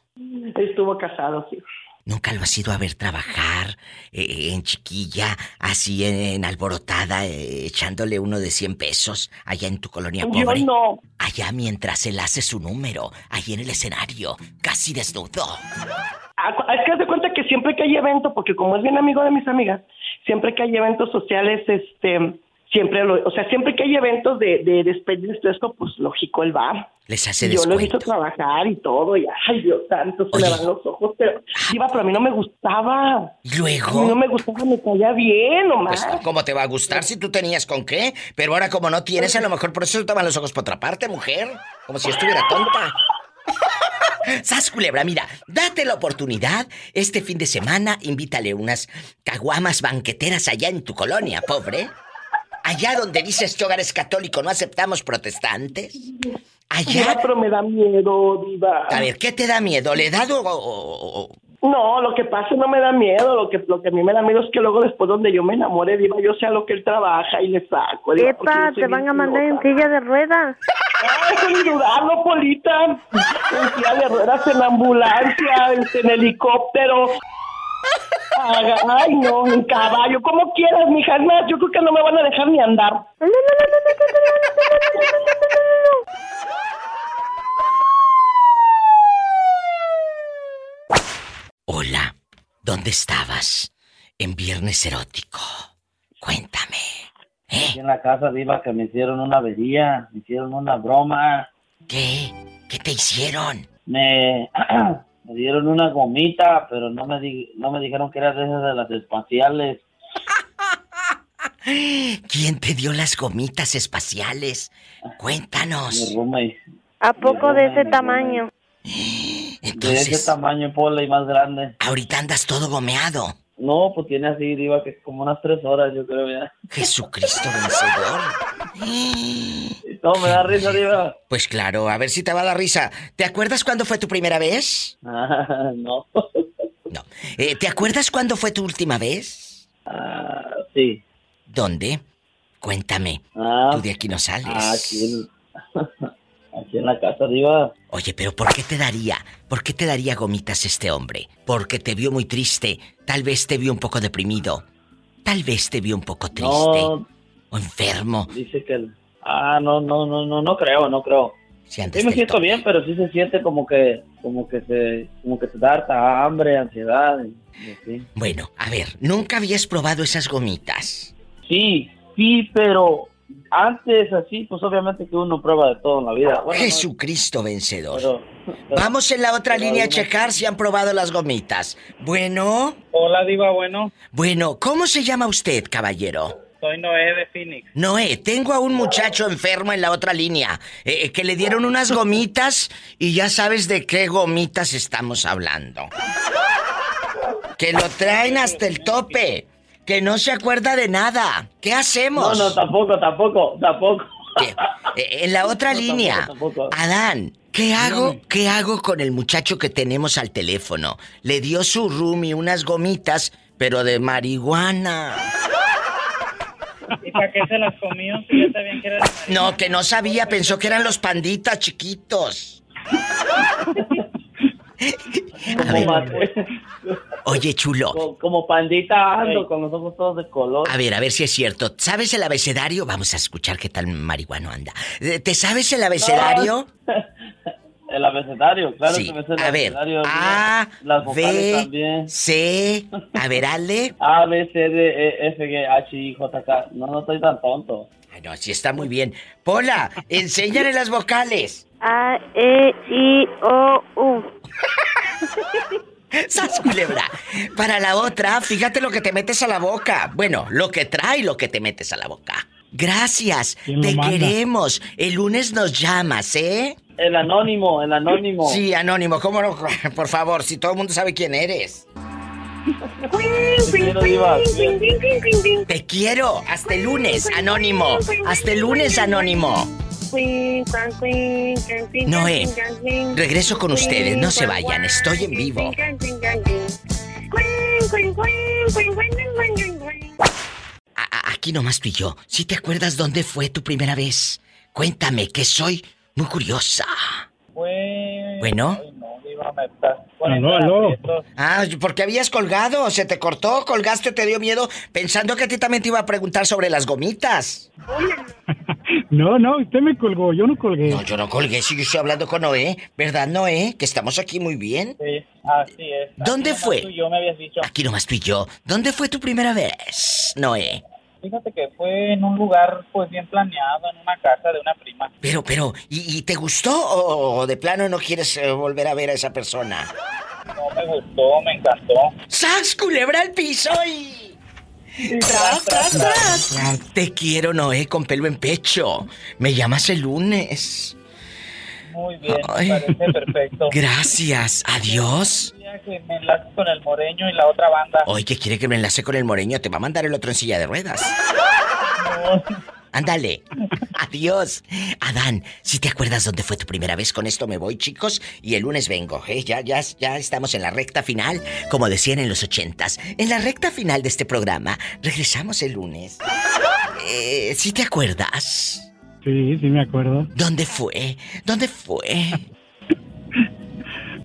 Estuvo casado, sí. ¿Nunca lo has ido a ver trabajar eh, en chiquilla, así en, en alborotada, eh, echándole uno de 100 pesos allá en tu colonia Yo pobre? no. Allá mientras él hace su número, ahí en el escenario, casi desnudo. Ah, Es que de cuenta que siempre que hay evento, porque como es bien amigo de mis amigas, siempre que hay eventos sociales, este, siempre lo, o sea, siempre que hay eventos de, de despedidas de esto, pues lógico, él va. Les hace Yo lo he descuento. visto trabajar y todo, y ay, Dios santo, se le van los ojos, pero, iba, pero a mí no me gustaba. ¿Y luego? A mí no me gustaba, me caía bien, nomás. Pues, ¿cómo te va a gustar si tú tenías con qué? Pero ahora como no tienes, a lo mejor por eso te van los ojos por otra parte, mujer. Como si estuviera tonta. Sas culebra, mira, date la oportunidad. Este fin de semana invítale unas caguamas banqueteras allá en tu colonia, pobre. Allá donde dices que hogar es católico, no aceptamos protestantes. Allá. pero me da miedo, Diva. A ver, ¿qué te da miedo? ¿Le dado o, No, lo que pasa no me da miedo, lo que, lo que a mí me da miedo es que luego después donde yo me enamore, Diva, yo sea lo que él trabaja y le saco. Diva, porque Epa, te van a mandar en silla de ruedas. Ay, sin dudarlo, Polita. En silla de ruedas, en ambulancia, este, en helicóptero. Ay, no, en caballo, como quieras. Es más, yo creo que no me van a dejar ni andar. Hola, ¿dónde estabas? En Viernes Erótico. Cuéntame. En la casa diva que me hicieron una avería, me hicieron una broma. ¿Qué? ¿Qué te hicieron? Me, me dieron una gomita, pero no me di- no me dijeron que era de esas de las espaciales. ¿Quién te dio las gomitas espaciales? Cuéntanos. Mi roommate. ¿A poco de ese tamaño? de ese tamaño, Pola, y más grande. Ahorita andas todo gomeado. No, pues tiene así, diva, que como unas tres horas, yo creo, ya. Jesucristo vencedor. Todo me da risa, diva. Pues claro, a ver si te va a dar risa. ¿Te acuerdas cuándo fue tu primera vez? Ah, no. Eh, ¿Te acuerdas cuándo fue tu última vez? Ah, sí. ¿Dónde? Cuéntame. Ah, Tú de aquí no sales. ah, aquí, en, aquí en la casa, diva. Oye, pero ¿por qué te daría? ¿Por qué te daría gomitas este hombre? Porque te vio muy triste. Tal vez te vio un poco deprimido. Tal vez te vio un poco triste. No, O enfermo. dice que... Ah, no, no, no, no, no creo, no creo. Si antes Sí me siento bien, pero sí se siente como que, como que se, como que te da harta hambre, ansiedad, y, y así. Bueno, a ver, nunca habías probado esas gomitas. Sí, sí, pero antes así, pues obviamente que uno prueba de todo en la vida. Bueno, no, Jesucristo vencedor. pero- Vamos en la otra línea a checar si han probado las gomitas. Bueno. Hola, Diva, bueno. Bueno, ¿cómo se llama usted, caballero? Soy Noé de Phoenix. Noé, tengo a un muchacho enfermo en la otra línea, eh, que le dieron unas gomitas y ya sabes de qué gomitas estamos hablando. Que lo traen hasta el tope, que no se acuerda de nada. ¿Qué hacemos? No, no, tampoco, tampoco, tampoco. Eh, En la otra No, línea, tampoco, tampoco. Adán, ¿qué hago? ¿Qué hago con el muchacho que tenemos al teléfono? Le dio su roomie unas gomitas, pero de marihuana. ¿Y para qué se las comió? Si ya sabían que era No, que no sabía, pensó que eran los panditas chiquitos. A ver, oye, chulo. Como, como pandita ando, con los ojos todos de color. A ver, a ver si es cierto. ¿Sabes el abecedario? Vamos a escuchar qué tal marihuano anda. ¿Te sabes el abecedario? El abecedario, claro Sí, que me sé el a ver, abecedario. A, las vocales B, también. C, a ver, Ale. A, B, C, D, E, F, G, H, I, J, K. No, no estoy tan tonto. Ay, no, sí está muy bien. Pola, enséñale las vocales. A, E, I, O, U. ¡Sas, culebra! Para la otra, fíjate lo que te metes a la boca. Bueno, lo que trae lo que te metes a la boca. Gracias, ¿Quién lo te manda? queremos. El lunes nos llamas, ¿eh? El anónimo, el anónimo. Sí, anónimo, ¿cómo no? Por favor, si todo el mundo sabe quién eres. Te quiero. Hasta el lunes, anónimo. Hasta el lunes, anónimo. Noé, regreso con ustedes. No se vayan, estoy en vivo. A- a- aquí nomás tú y yo. Si te acuerdas dónde fue tu primera vez, cuéntame, que soy muy curiosa. Fue... Bueno. Ay, no, Aló. Ah, porque habías colgado, se te cortó, colgaste, te dio miedo, pensando que a ti también te iba a preguntar sobre las gomitas. No, no, usted me colgó, yo no colgué. No, yo no colgué, si yo estoy hablando con Noé, ¿verdad, Noé? Que estamos aquí muy bien. Sí, así es. ¿Dónde Aquí fue? tú y yo me habías dicho. Aquí nomás tú y yo. ¿Dónde fue tu primera vez, Noé? Fíjate que fue en un lugar pues bien planeado, en una casa de una prima. Pero, pero, ¿y, y te gustó o, o de plano no quieres eh, volver a ver a esa persona? No me gustó, me encantó. ¡Sas, culebra al piso y... ¡Tras, tras, tras! Te quiero, Noé, con pelo en pecho. Me llamas el lunes. Muy bien, Ay. parece perfecto. Gracias. Adiós. Quería que me enlaces con el Moreño y la otra banda. Hoy que quiere que me enlace con el moreño, te va a mandar el otro en silla de ruedas. Ándale. Adiós. Adán, si te acuerdas dónde fue tu primera vez, con esto me voy, chicos, y el lunes vengo, ¿eh? Ya, ya, ya estamos en la recta final, como decían en los ochentas. En la recta final de este programa, regresamos el lunes. Eh, ¿Si te acuerdas? Sí, sí me acuerdo. ¿Dónde fue? ¿Dónde fue?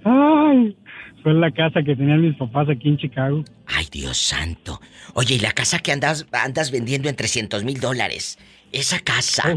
Ay, fue en la casa que tenían mis papás aquí en Chicago. Ay, Dios santo. Oye, y la casa que andas, andas vendiendo en 300 mil dólares, esa casa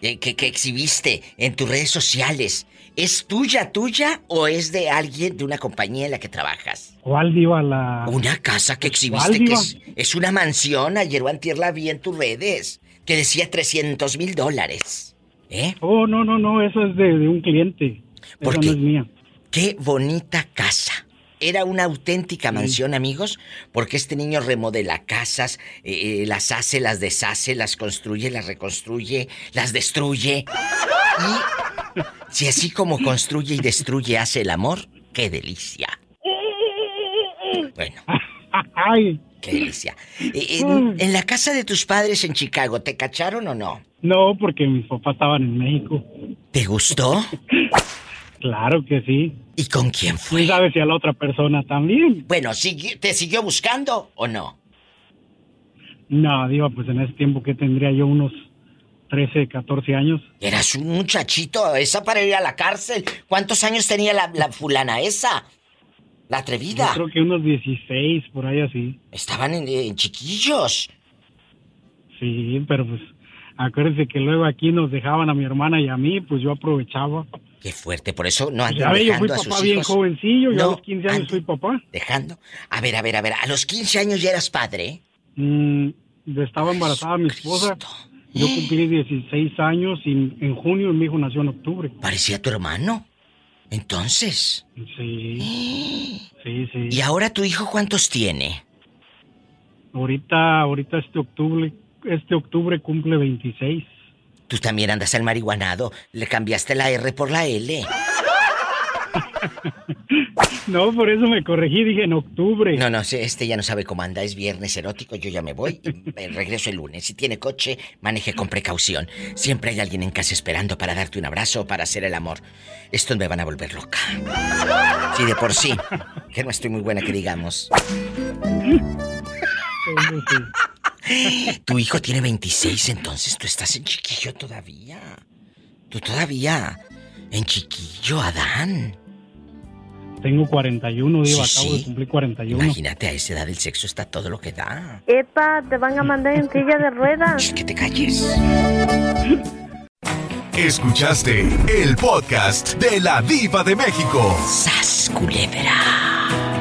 eh, que, que exhibiste en tus redes sociales, ¿es tuya, tuya o es de alguien de una compañía en la que trabajas? ¿Cuál diva la...? Una casa que ¿Cuál, exhibiste que es, es una mansión, ayer o antier la vi en tus redes, que decía 300 mil dólares. ¿Eh? Oh, no, no, no, eso es de, de un cliente. ¿Por eso qué? no es mía. Qué bonita casa. Era una auténtica mansión, amigos, porque este niño remodela casas, eh, eh, las hace, las deshace, las construye, las reconstruye, las destruye. Y si así como construye y destruye hace el amor, qué delicia. Bueno. Ay. Qué delicia. Eh, En, en la casa de tus padres en Chicago, ¿te cacharon o no? No, porque mis papás estaban en México. ¿Te gustó? Claro que sí. ¿Y con quién fue? ¿Quién sabe si a la otra persona también? Bueno, ¿sigui- ¿te siguió buscando o no? No, diva, pues en ese tiempo que tendría yo unos 13, 14 años. Eras un muchachito, esa para ir a la cárcel. ¿Cuántos años tenía la, la fulana esa? La atrevida. Yo creo que unos 16, por ahí así. Estaban en, en chiquillos. Sí, pero pues acuérdense que luego aquí nos dejaban a mi hermana y a mí, pues yo aprovechaba. Qué fuerte, por eso no andan ve, yo fui dejando sus papá bien hijos. jovencillo, yo a No, los 15 años fui papá. Dejando. A ver, a ver, a ver. A los 15 años ya eras padre. Mm, estaba embarazada mi esposa. Yo cumplí 16 años y en junio mi hijo nació en octubre. Parecía tu hermano. Entonces. Sí. Sí, sí. ¿Y ahora tu hijo cuántos tiene? Ahorita, ahorita este octubre, este octubre cumple 26. Tú también andas al marihuanado. Le cambiaste la R por la L. No, por eso me corregí, dije en octubre. No, no, este ya no sabe cómo anda. Es viernes erótico, yo ya me voy. y me regreso el lunes. Si tiene coche, maneje con precaución. Siempre hay alguien en casa esperando para darte un abrazo o para hacer el amor. Estos me van a volver loca. Sí, de por sí. Que no estoy muy buena que digamos. Tu hijo tiene 26, entonces tú estás en chiquillo todavía. Tú todavía en chiquillo, Adán. Tengo 41, digo, Sí, acabo sí. de cumplir 41. Imagínate, a esa edad el sexo está todo lo que da. Epa, te van a mandar en silla de ruedas. Que te calles. Escuchaste el podcast de la Diva de México. ¡Sas, culebra!